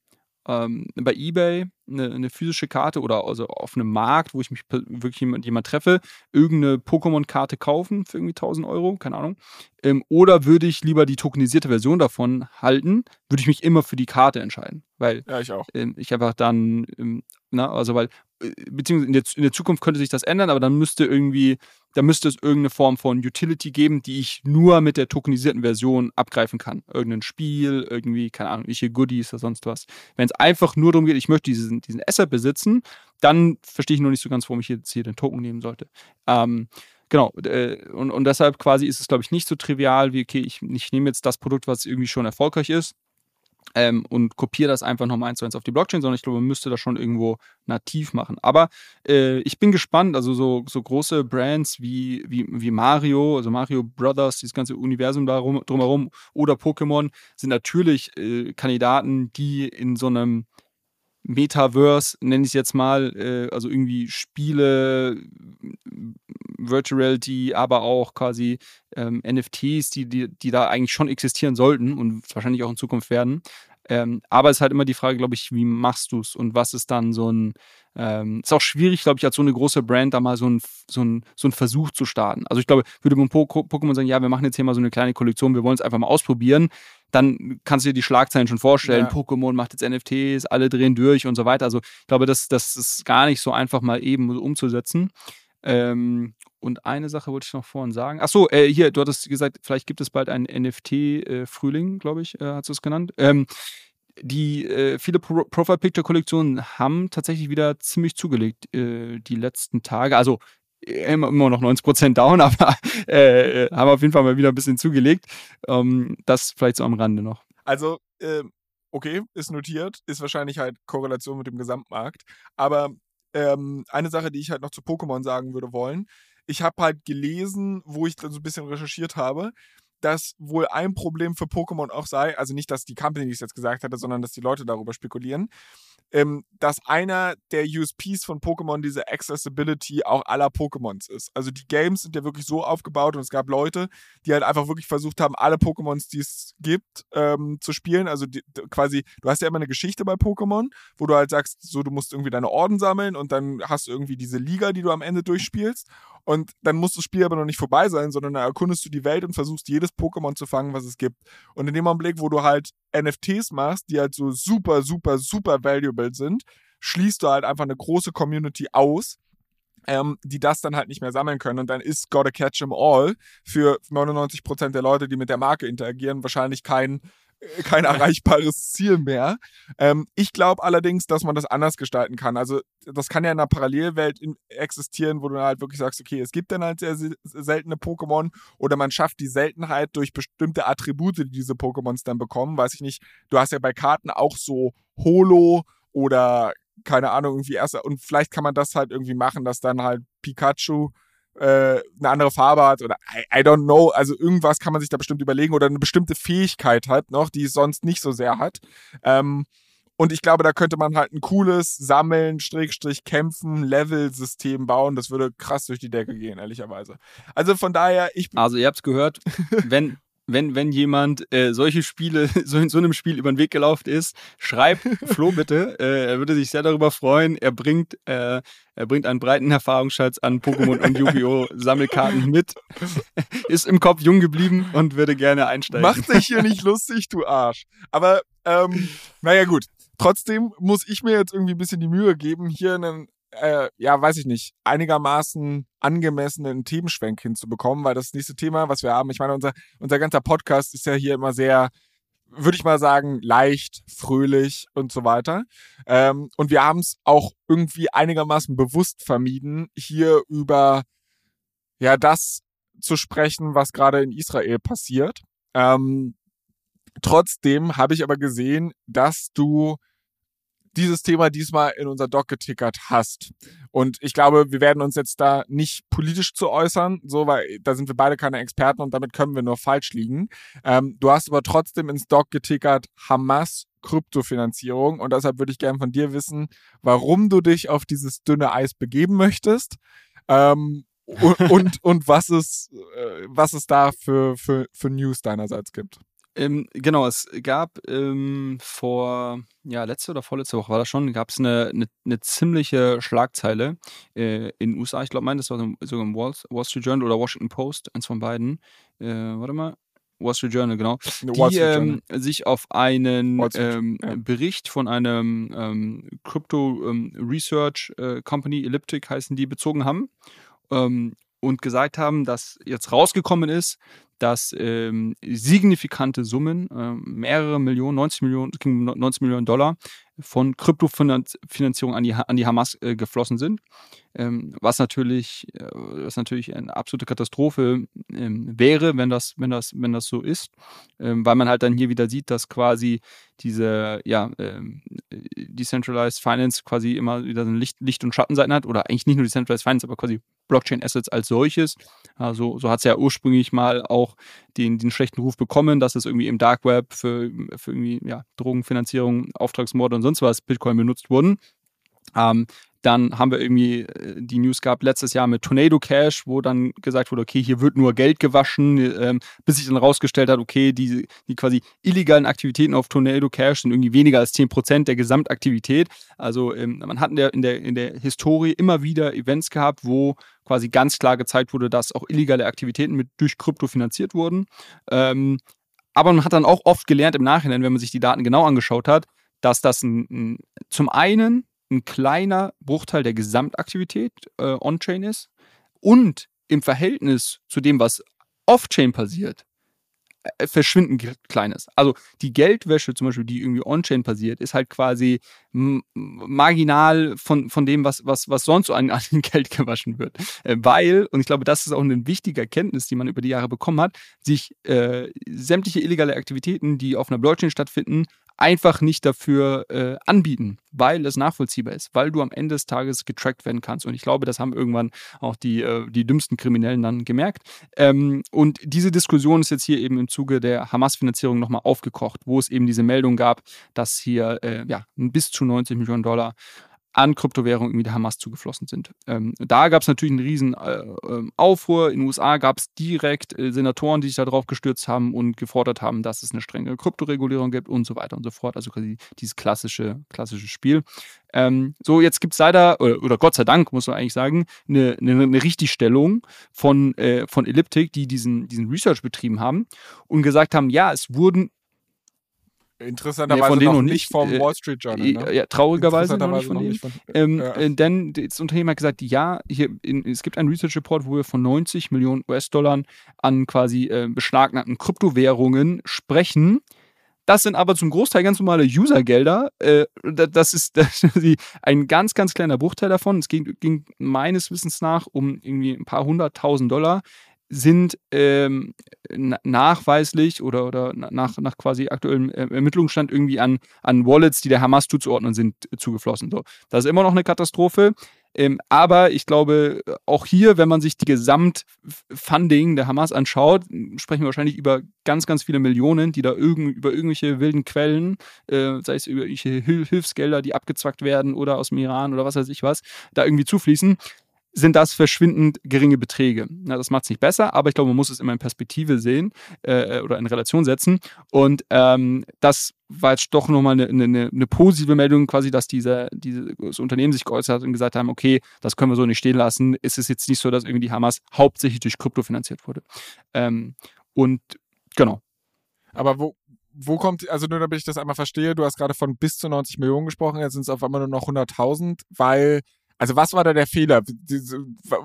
ähm, bei Ebay eine, eine, physische Karte oder also auf einem Markt, wo ich mich wirklich jemand, jemand treffe, irgendeine Pokémon-Karte kaufen für irgendwie 1000 Euro, keine Ahnung. Ähm, oder würde ich lieber die tokenisierte Version davon halten, würde ich mich immer für die Karte entscheiden. Weil ja, ich auch. Ähm, ich einfach dann, ähm, na, also weil beziehungsweise in der, in der Zukunft könnte sich das ändern, aber dann müsste irgendwie, da müsste es irgendeine Form von Utility geben, die ich nur mit der tokenisierten Version abgreifen kann. Irgendein Spiel, irgendwie, keine Ahnung, welche Goodies oder sonst was. Wenn es einfach nur darum geht, ich möchte diesen, diesen Asset besitzen, dann verstehe ich noch nicht so ganz, warum ich jetzt hier den Token nehmen sollte. Ähm, genau, äh, und, und deshalb quasi ist es, glaube ich, nicht so trivial wie, okay, ich, ich nehme jetzt das Produkt, was irgendwie schon erfolgreich ist ähm, und kopiere das einfach nochmal eins zu eins auf die Blockchain, sondern ich glaube, man müsste das schon irgendwo nativ machen. Aber äh, ich bin gespannt, also so, so große Brands wie, wie, wie Mario, also Mario Brothers, dieses ganze Universum darum, drumherum oder Pokémon sind natürlich äh, Kandidaten, die in so einem Metaverse, nenne ich es jetzt mal, äh, also irgendwie Spiele, Virtual Reality, aber auch quasi ähm, NFTs, die, die, die da eigentlich schon existieren sollten und wahrscheinlich auch in Zukunft werden. Ähm, aber es ist halt immer die Frage, glaube ich, wie machst du es und was ist dann so ein, ähm, ist auch schwierig, glaube ich, als so eine große Brand da mal so ein, so so ein Versuch zu starten. Also ich glaube, würde man Pokémon sagen, ja, wir machen jetzt hier mal so eine kleine Kollektion, wir wollen es einfach mal ausprobieren, dann kannst du dir die Schlagzeilen schon vorstellen. Ja. Pokémon macht jetzt NFTs, alle drehen durch und so weiter. Also ich glaube, das, das ist gar nicht so einfach mal eben umzusetzen. Ähm, und eine Sache wollte ich noch vorhin sagen. Ach so, äh, hier, du hattest gesagt, vielleicht gibt es bald einen NFT-Frühling, äh, glaube ich, äh, hast du es genannt. Ähm, die äh, viele Pro Profile Picture Kollektionen haben tatsächlich wieder ziemlich zugelegt äh, die letzten Tage. Also immer, immer noch 90% down, (laughs) aber äh, haben auf jeden Fall mal wieder ein bisschen zugelegt. Ähm, das vielleicht so am Rande noch. Also, äh, okay, ist notiert, ist wahrscheinlich halt Korrelation mit dem Gesamtmarkt. Aber ähm, eine Sache, die ich halt noch zu Pokémon sagen würde wollen, ich habe halt gelesen, wo ich dann so ein bisschen recherchiert habe, dass wohl ein Problem für Pokémon auch sei, also nicht, dass die Company es jetzt gesagt hätte, sondern dass die Leute darüber spekulieren, ähm, dass einer der USPs von Pokémon diese Accessibility auch aller Pokémons ist. Also die Games sind ja wirklich so aufgebaut und es gab Leute, die halt einfach wirklich versucht haben, alle Pokémons, die es gibt, ähm, zu spielen. Also die, quasi, du hast ja immer eine Geschichte bei Pokémon, wo du halt sagst, so du musst irgendwie deine Orden sammeln und dann hast du irgendwie diese Liga, die du am Ende durchspielst. Und dann muss das Spiel aber noch nicht vorbei sein, sondern da erkundest du die Welt und versuchst jedes Pokémon zu fangen, was es gibt. Und in dem Augenblick, wo du halt NFTs machst, die halt so super, super, super valuable sind, schließt du halt einfach eine große Community aus, ähm, die das dann halt nicht mehr sammeln können. Und dann ist Gotta Catch 'em All für 99% der Leute, die mit der Marke interagieren, wahrscheinlich kein (laughs) kein erreichbares Ziel mehr. Ähm, ich glaube allerdings, dass man das anders gestalten kann. Also das kann ja in einer Parallelwelt in, existieren, wo du halt wirklich sagst, okay, es gibt dann halt sehr, sehr seltene Pokémon oder man schafft die Seltenheit durch bestimmte Attribute, die diese Pokémons dann bekommen. Weiß ich nicht, du hast ja bei Karten auch so Holo oder keine Ahnung, irgendwie erst, und vielleicht kann man das halt irgendwie machen, dass dann halt Pikachu äh, eine andere Farbe hat oder I, I, don't know, also irgendwas kann man sich da bestimmt überlegen oder eine bestimmte Fähigkeit hat noch, die es sonst nicht so sehr hat. Ähm, und ich glaube, da könnte man halt ein cooles Sammeln, Strich, Kämpfen, Level-System bauen. Das würde krass durch die Decke gehen, ehrlicherweise. Also von daher, ich. Also ihr habt's gehört, (laughs) wenn, wenn, wenn jemand äh, solche Spiele, (laughs) so in so einem Spiel über den Weg gelaufen ist, schreibt Flo bitte. (laughs) Äh, er würde sich sehr darüber freuen. Er bringt, äh, er bringt einen breiten Erfahrungsschatz an Pokémon und Yu-Gi-Oh! (laughs) Sammelkarten mit. ist im Kopf jung geblieben und würde gerne einsteigen. Mach dich hier nicht lustig, du Arsch. Aber, ähm, naja, gut. Trotzdem muss ich mir jetzt irgendwie ein bisschen die Mühe geben, hier einen äh, ja, weiß ich nicht, einigermaßen angemessenen Themenschwenk hinzubekommen, weil das nächste Thema, was wir haben, ich meine, unser, unser ganzer Podcast ist ja hier immer sehr, würde ich mal sagen, leicht, fröhlich und so weiter. Ähm, und wir haben es auch irgendwie einigermaßen bewusst vermieden, hier über ja das zu sprechen, was gerade in Israel passiert. Ähm, trotzdem habe ich aber gesehen, dass du dieses Thema diesmal in unser Doc getickert hast. Und ich glaube, wir werden uns jetzt da nicht politisch zu äußern, so, weil da sind wir beide keine Experten und damit können wir nur falsch liegen. Ähm, du hast aber trotzdem ins Doc getickert Hamas Kryptofinanzierung und deshalb würde ich gerne von dir wissen, warum du dich auf dieses dünne Eis begeben möchtest. Ähm, und, (laughs) und, und was es, äh, was es da für, für, für News deinerseits gibt. Ähm, genau, es gab ähm, vor, ja, letzte oder vorletzte Woche war das schon, gab es eine, eine, eine, ziemliche Schlagzeile äh, in den USA. Ich glaube, mein, das war sogar im Wall, Wall, Street Journal oder Washington Post, eins von beiden. Äh, warte mal. Wall Street Journal, genau, Wall die Street Journal. ähm, sich auf einen Street, ähm, ja. Bericht von einem ähm, Crypto ähm, Research äh, Company, Elliptic heißen die, bezogen haben ähm, und gesagt haben, dass jetzt rausgekommen ist, dass ähm, signifikante Summen, ähm, mehrere Millionen, 90 Millionen, es ging um 90 Millionen Dollar von Kryptofinanzierung an die, an die Hamas äh, geflossen sind. Ähm, was natürlich, äh, was natürlich eine absolute Katastrophe ähm, wäre, wenn das, wenn das, wenn das so ist, ähm, weil man halt dann hier wieder sieht, dass quasi diese, ja, ähm, Decentralized Finance quasi immer wieder so Licht, Licht- und Schattenseiten hat oder eigentlich nicht nur Decentralized Finance, aber quasi Blockchain Assets als solches. Also, so hat es ja ursprünglich mal auch den, den schlechten Ruf bekommen, dass es irgendwie im Dark Web für, für irgendwie, ja, Drogenfinanzierung, Auftragsmorde und sonst was Bitcoin benutzt wurden. Ähm, dann haben wir irgendwie äh, die News gehabt letztes Jahr mit Tornado Cash, wo dann gesagt wurde, okay, hier wird nur Geld gewaschen, ähm, bis sich dann rausgestellt hat, okay, die, die quasi illegalen Aktivitäten auf Tornado Cash sind irgendwie weniger als 10% der Gesamtaktivität. Also ähm, man hat in der, in, der, in der Historie immer wieder Events gehabt, wo quasi ganz klar gezeigt wurde, dass auch illegale Aktivitäten mit durch Krypto finanziert wurden. Ähm, aber man hat dann auch oft gelernt im Nachhinein, wenn man sich die Daten genau angeschaut hat, dass das ein, ein, zum einen ein kleiner Bruchteil der Gesamtaktivität äh, on-chain ist und im Verhältnis zu dem, was off-chain passiert, äh, verschwindend ge- klein ist. Also die Geldwäsche zum Beispiel, die irgendwie on-chain passiert, ist halt quasi marginal von, von dem, was, was, was sonst so an, an (laughs) Geld gewaschen wird. Äh, weil, und ich glaube, das ist auch eine wichtige Erkenntnis, die man über die Jahre bekommen hat, sich äh, sämtliche illegale Aktivitäten, die auf einer Blockchain stattfinden, einfach nicht dafür äh, anbieten, weil es nachvollziehbar ist, weil du am Ende des Tages getrackt werden kannst. Und ich glaube, das haben irgendwann auch die, äh, die dümmsten Kriminellen dann gemerkt. Ähm, und diese Diskussion ist jetzt hier eben im Zuge der Hamas-Finanzierung nochmal aufgekocht, wo es eben diese Meldung gab, dass hier äh, ja, bis zu 90 Millionen Dollar an Kryptowährungen irgendwie der Hamas zugeflossen sind. Ähm, da gab es natürlich einen riesen äh, ähm, Aufruhr. In den USA gab es direkt äh, Senatoren, die sich da drauf gestürzt haben und gefordert haben, dass es eine strenge Kryptoregulierung gibt und so weiter und so fort. Also quasi dieses klassische, klassische Spiel. Ähm, so, jetzt gibt es leider, oder, oder Gott sei Dank, muss man eigentlich sagen, eine, eine, eine Richtigstellung von, äh, von Elliptic, die diesen, diesen Research betrieben haben und gesagt haben, ja, es wurden Interessanterweise von denen noch noch nicht vom äh, Wall Street Journal. Ne? ja, traurigerweise noch nicht von denen. von- Ähm, ja. äh, denn das Unternehmen hat gesagt, ja, hier in, es gibt einen Research Report, wo wir von 90 Millionen US-Dollar an quasi äh, beschlagnahmten Kryptowährungen sprechen. Das sind aber zum Großteil ganz normale Usergelder. Äh, da- das ist (laughs) ein ganz, ganz kleiner Bruchteil davon. Es ging, ging meines Wissens nach um irgendwie ein paar hunderttausend Dollar sind ähm, na- nachweislich oder, oder na- nach, nach quasi aktuellem äh, Ermittlungsstand irgendwie an, an Wallets, die der Hamas zuzuordnen sind, zugeflossen. So. Das ist immer noch eine Katastrophe. Ähm, aber ich glaube, auch hier, wenn man sich die Gesamtfunding der Hamas anschaut, sprechen wir wahrscheinlich über ganz, ganz viele Millionen, die da irgend, über irgendwelche wilden Quellen, äh, sei es über irgendwelche Hil Hilfsgelder, die abgezwackt werden oder aus dem Iran oder was weiß ich was, da irgendwie zufließen sind das verschwindend geringe Beträge. Na, das macht es nicht besser, aber ich glaube, man muss es immer in Perspektive sehen äh, oder in Relation setzen. Und ähm, das war jetzt doch nochmal eine, eine, eine positive Meldung, quasi, dass diese, dieses Unternehmen sich geäußert hat und gesagt haben, okay, das können wir so nicht stehen lassen. Es ist jetzt nicht so, dass irgendwie die Hamas hauptsächlich durch Krypto finanziert wurde. Ähm, und genau. Aber wo, wo kommt, also nur damit ich das einmal verstehe, du hast gerade von bis zu 90 Millionen gesprochen, jetzt sind es auf einmal nur noch 100.000, weil, also was war da der Fehler?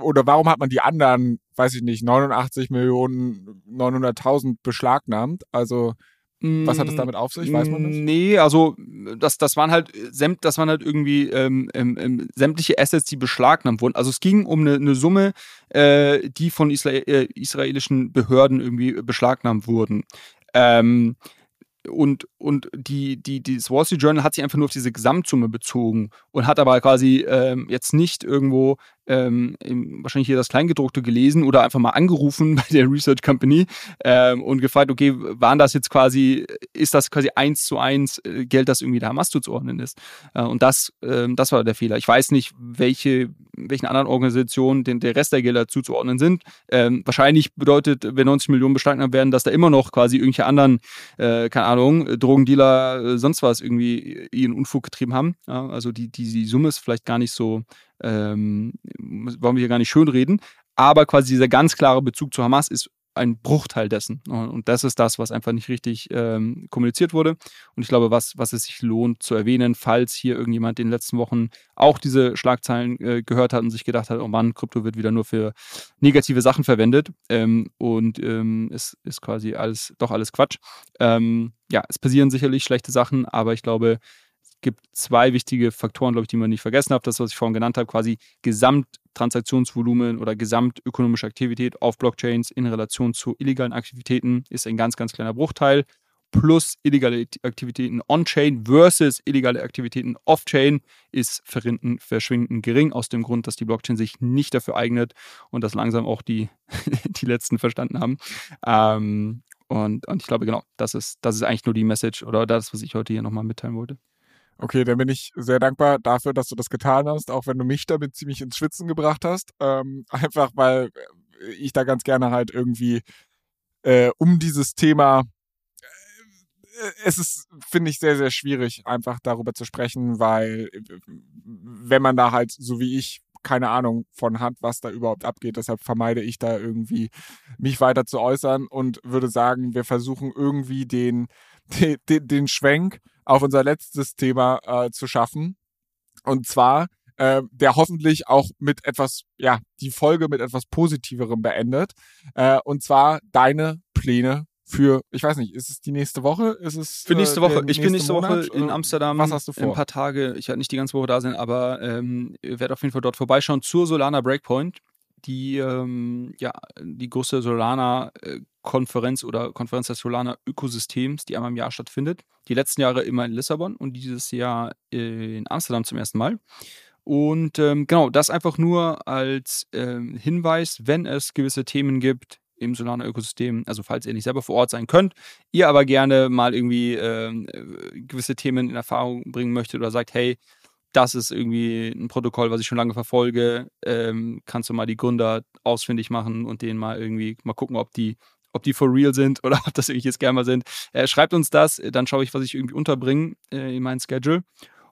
Oder warum hat man die anderen, weiß ich nicht, 89 Millionen, 900.000 beschlagnahmt? Also, was hat es damit auf sich? Weiß man das? Nee, also das, das waren halt sämt, das waren halt irgendwie ähm, ähm, ähm, sämtliche Assets, die beschlagnahmt wurden. Also es ging um eine, eine Summe, äh, die von Isra äh, israelischen Behörden irgendwie beschlagnahmt wurden. Ähm, und, und die, die, das Wall Street Journal hat sich einfach nur auf diese Gesamtsumme bezogen und hat aber quasi ähm, jetzt nicht irgendwo ähm, wahrscheinlich hier das Kleingedruckte gelesen oder einfach mal angerufen (laughs) bei der Research Company ähm, und gefragt, okay, waren das jetzt quasi, ist das quasi eins zu eins äh, Geld, das irgendwie der Hamas zuzuordnen ist? Äh, und das, ähm, das war der Fehler. Ich weiß nicht, welche, welchen anderen Organisationen den, der Rest der Gelder zuzuordnen sind. Ähm, wahrscheinlich bedeutet, wenn 90 Millionen beschlagnahmt werden, dass da immer noch quasi irgendwelche anderen, äh, keine Ahnung, Drogendealer, äh, sonst was irgendwie ihren Unfug getrieben haben. Ja, also die, die, die Summe ist vielleicht gar nicht so, ähm, wollen wir hier gar nicht schönreden. Aber quasi dieser ganz klare Bezug zu Hamas ist ein Bruchteil dessen. Und das ist das, was einfach nicht richtig ähm, kommuniziert wurde. Und ich glaube, was, was es sich lohnt zu erwähnen, falls hier irgendjemand in den letzten Wochen auch diese Schlagzeilen äh, gehört hat und sich gedacht hat, oh Mann, Krypto wird wieder nur für negative Sachen verwendet ähm, und ähm, es ist quasi alles, doch alles Quatsch. Ähm, ja, es passieren sicherlich schlechte Sachen, aber ich glaube, gibt zwei wichtige Faktoren, glaube ich, die man nicht vergessen hat. Das, was ich vorhin genannt habe, quasi Gesamttransaktionsvolumen oder gesamtökonomische Aktivität auf Blockchains in Relation zu illegalen Aktivitäten ist ein ganz, ganz kleiner Bruchteil. Plus illegale Aktivitäten on-chain versus illegale Aktivitäten off-chain ist verschwindend gering, aus dem Grund, dass die Blockchain sich nicht dafür eignet und das langsam auch die, (laughs) die Letzten verstanden haben. Ähm, und, und ich glaube, genau, das ist, das ist eigentlich nur die Message oder das, was ich heute hier nochmal mitteilen wollte. Okay, dann bin ich sehr dankbar dafür, dass du das getan hast, auch wenn du mich damit ziemlich ins Schwitzen gebracht hast. Ähm, (laughs) einfach weil ich da ganz gerne halt irgendwie äh, um dieses Thema äh, es ist, finde ich, sehr, sehr schwierig, einfach darüber zu sprechen, weil wenn man da halt, so wie ich, keine Ahnung von hat, was da überhaupt abgeht. Deshalb vermeide ich da irgendwie, mich weiter zu äußern und würde sagen, wir versuchen irgendwie den, (laughs) den, den Schwenk auf unser letztes Thema äh, zu schaffen. Und zwar, äh, der hoffentlich auch mit etwas, ja, die Folge mit etwas Positiverem beendet. Äh, und zwar deine Pläne für, ich weiß nicht, ist es die nächste Woche? Ist es für nächste äh, Woche? ich bin nächste Monat? Woche in Amsterdam. Was hast du vor? Ein paar Tage. Ich werde nicht die ganze Woche da sein, aber ähm, werde auf jeden Fall dort vorbeischauen zur Solana Breakpoint die, ähm, ja, die große Solana-Konferenz oder Konferenz des Solana-Ökosystems, die einmal im Jahr stattfindet. Die letzten Jahre immer in Lissabon und dieses Jahr in Amsterdam zum ersten Mal. Und ähm, genau, das einfach nur als ähm, Hinweis, wenn es gewisse Themen gibt im Solana-Ökosystem, also falls ihr nicht selber vor Ort sein könnt, ihr aber gerne mal irgendwie ähm, äh, gewisse Themen in Erfahrung bringen möchtet oder sagt, hey, das ist irgendwie ein Protokoll, was ich schon lange verfolge. Ähm, kannst du mal die Gründer ausfindig machen und denen mal irgendwie mal gucken, ob die, ob die for real sind (laughs) oder ob das irgendwelche Scammer sind. Äh, schreibt uns das, dann schaue ich, was ich irgendwie unterbringe äh, in meinen Schedule.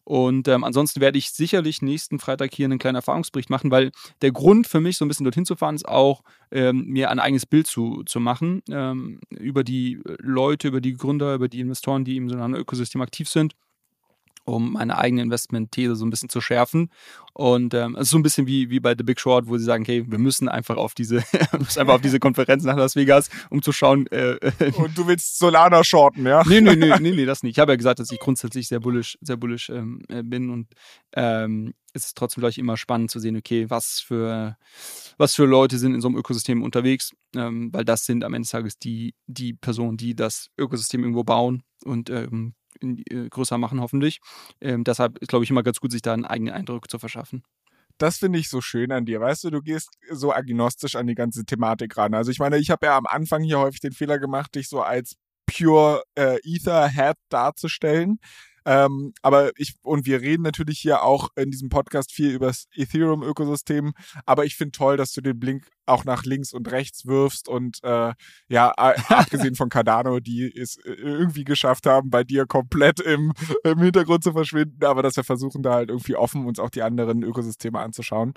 Und ähm, ansonsten werde ich sicherlich nächsten Freitag hier einen kleinen Erfahrungsbericht machen, weil der Grund für mich, so ein bisschen dorthin zu fahren, ist auch, ähm, mir ein eigenes Bild zu, zu machen ähm, über die Leute, über die Gründer, über die Investoren, die im so einem Ökosystem aktiv sind um meine eigene Investment-These so ein bisschen zu schärfen. Und ähm, es ist so ein bisschen wie, wie bei The Big Short, wo sie sagen, hey, wir müssen einfach auf diese, (laughs) einfach auf diese Konferenz nach Las Vegas, um zu schauen. Äh, Und du willst Solana shorten, ja? Nee, nee, nee, nee, nee, das nicht. Ich habe ja gesagt, dass ich grundsätzlich sehr bullish, sehr bullish ähm, äh, bin und ähm, es ist trotzdem, glaube ich, immer spannend zu sehen, okay, was für, was für Leute sind in so einem Ökosystem unterwegs, ähm, weil das sind am Ende des Tages die, die Personen, die das Ökosystem irgendwo bauen und ähm, äh, größer machen, hoffentlich. Ähm, deshalb ist, glaube ich, immer ganz gut, sich da einen eigenen Eindruck zu verschaffen das finde ich so schön an dir. Weißt du, du gehst so agnostisch an die ganze Thematik ran. Also ich meine, ich habe ja am Anfang hier häufig den Fehler gemacht, dich so als pure äh, Ether-Head darzustellen. Ähm, aber ich, und wir reden natürlich hier auch in diesem Podcast viel über das Ethereum-Ökosystem. Aber ich finde toll, dass du den Blink auch nach links und rechts wirfst und äh, ja, (laughs) abgesehen von Cardano, die es äh, irgendwie geschafft haben, bei dir komplett im, im Hintergrund zu verschwinden, aber dass wir versuchen, da halt irgendwie offen uns auch die anderen Ökosysteme anzuschauen.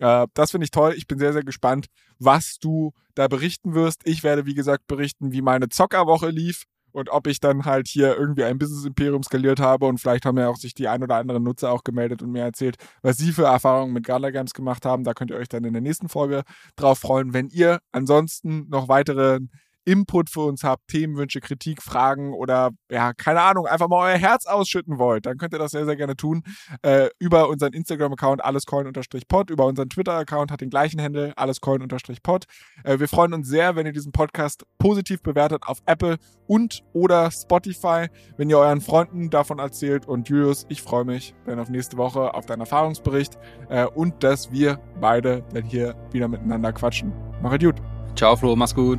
Äh, das finde ich toll. Ich bin sehr, sehr gespannt, was du da berichten wirst. Ich werde, wie gesagt, berichten, wie meine Zockerwoche lief und ob ich dann halt hier irgendwie ein Business-Imperium skaliert habe und vielleicht haben ja auch sich die ein oder anderen Nutzer auch gemeldet und mir erzählt, was sie für Erfahrungen mit Gala Games gemacht haben. Da könnt ihr euch dann in der nächsten Folge drauf freuen. Wenn ihr ansonsten noch weitere Input für uns habt, Themenwünsche, Kritik, Fragen oder ja, keine Ahnung, einfach mal euer Herz ausschütten wollt, dann könnt ihr das sehr, sehr gerne tun. Äh, über unseren Instagram-Account allescoin-pod, über unseren Twitter-Account hat den gleichen Handle, allescoin-pod. Äh, wir freuen uns sehr, wenn ihr diesen Podcast positiv bewertet auf Apple und oder Spotify, wenn ihr euren Freunden davon erzählt. Und Julius, ich freue mich dann auf nächste Woche auf deinen Erfahrungsbericht äh, und dass wir beide dann hier wieder miteinander quatschen. Mach gut. Ciao Flo, mach's gut.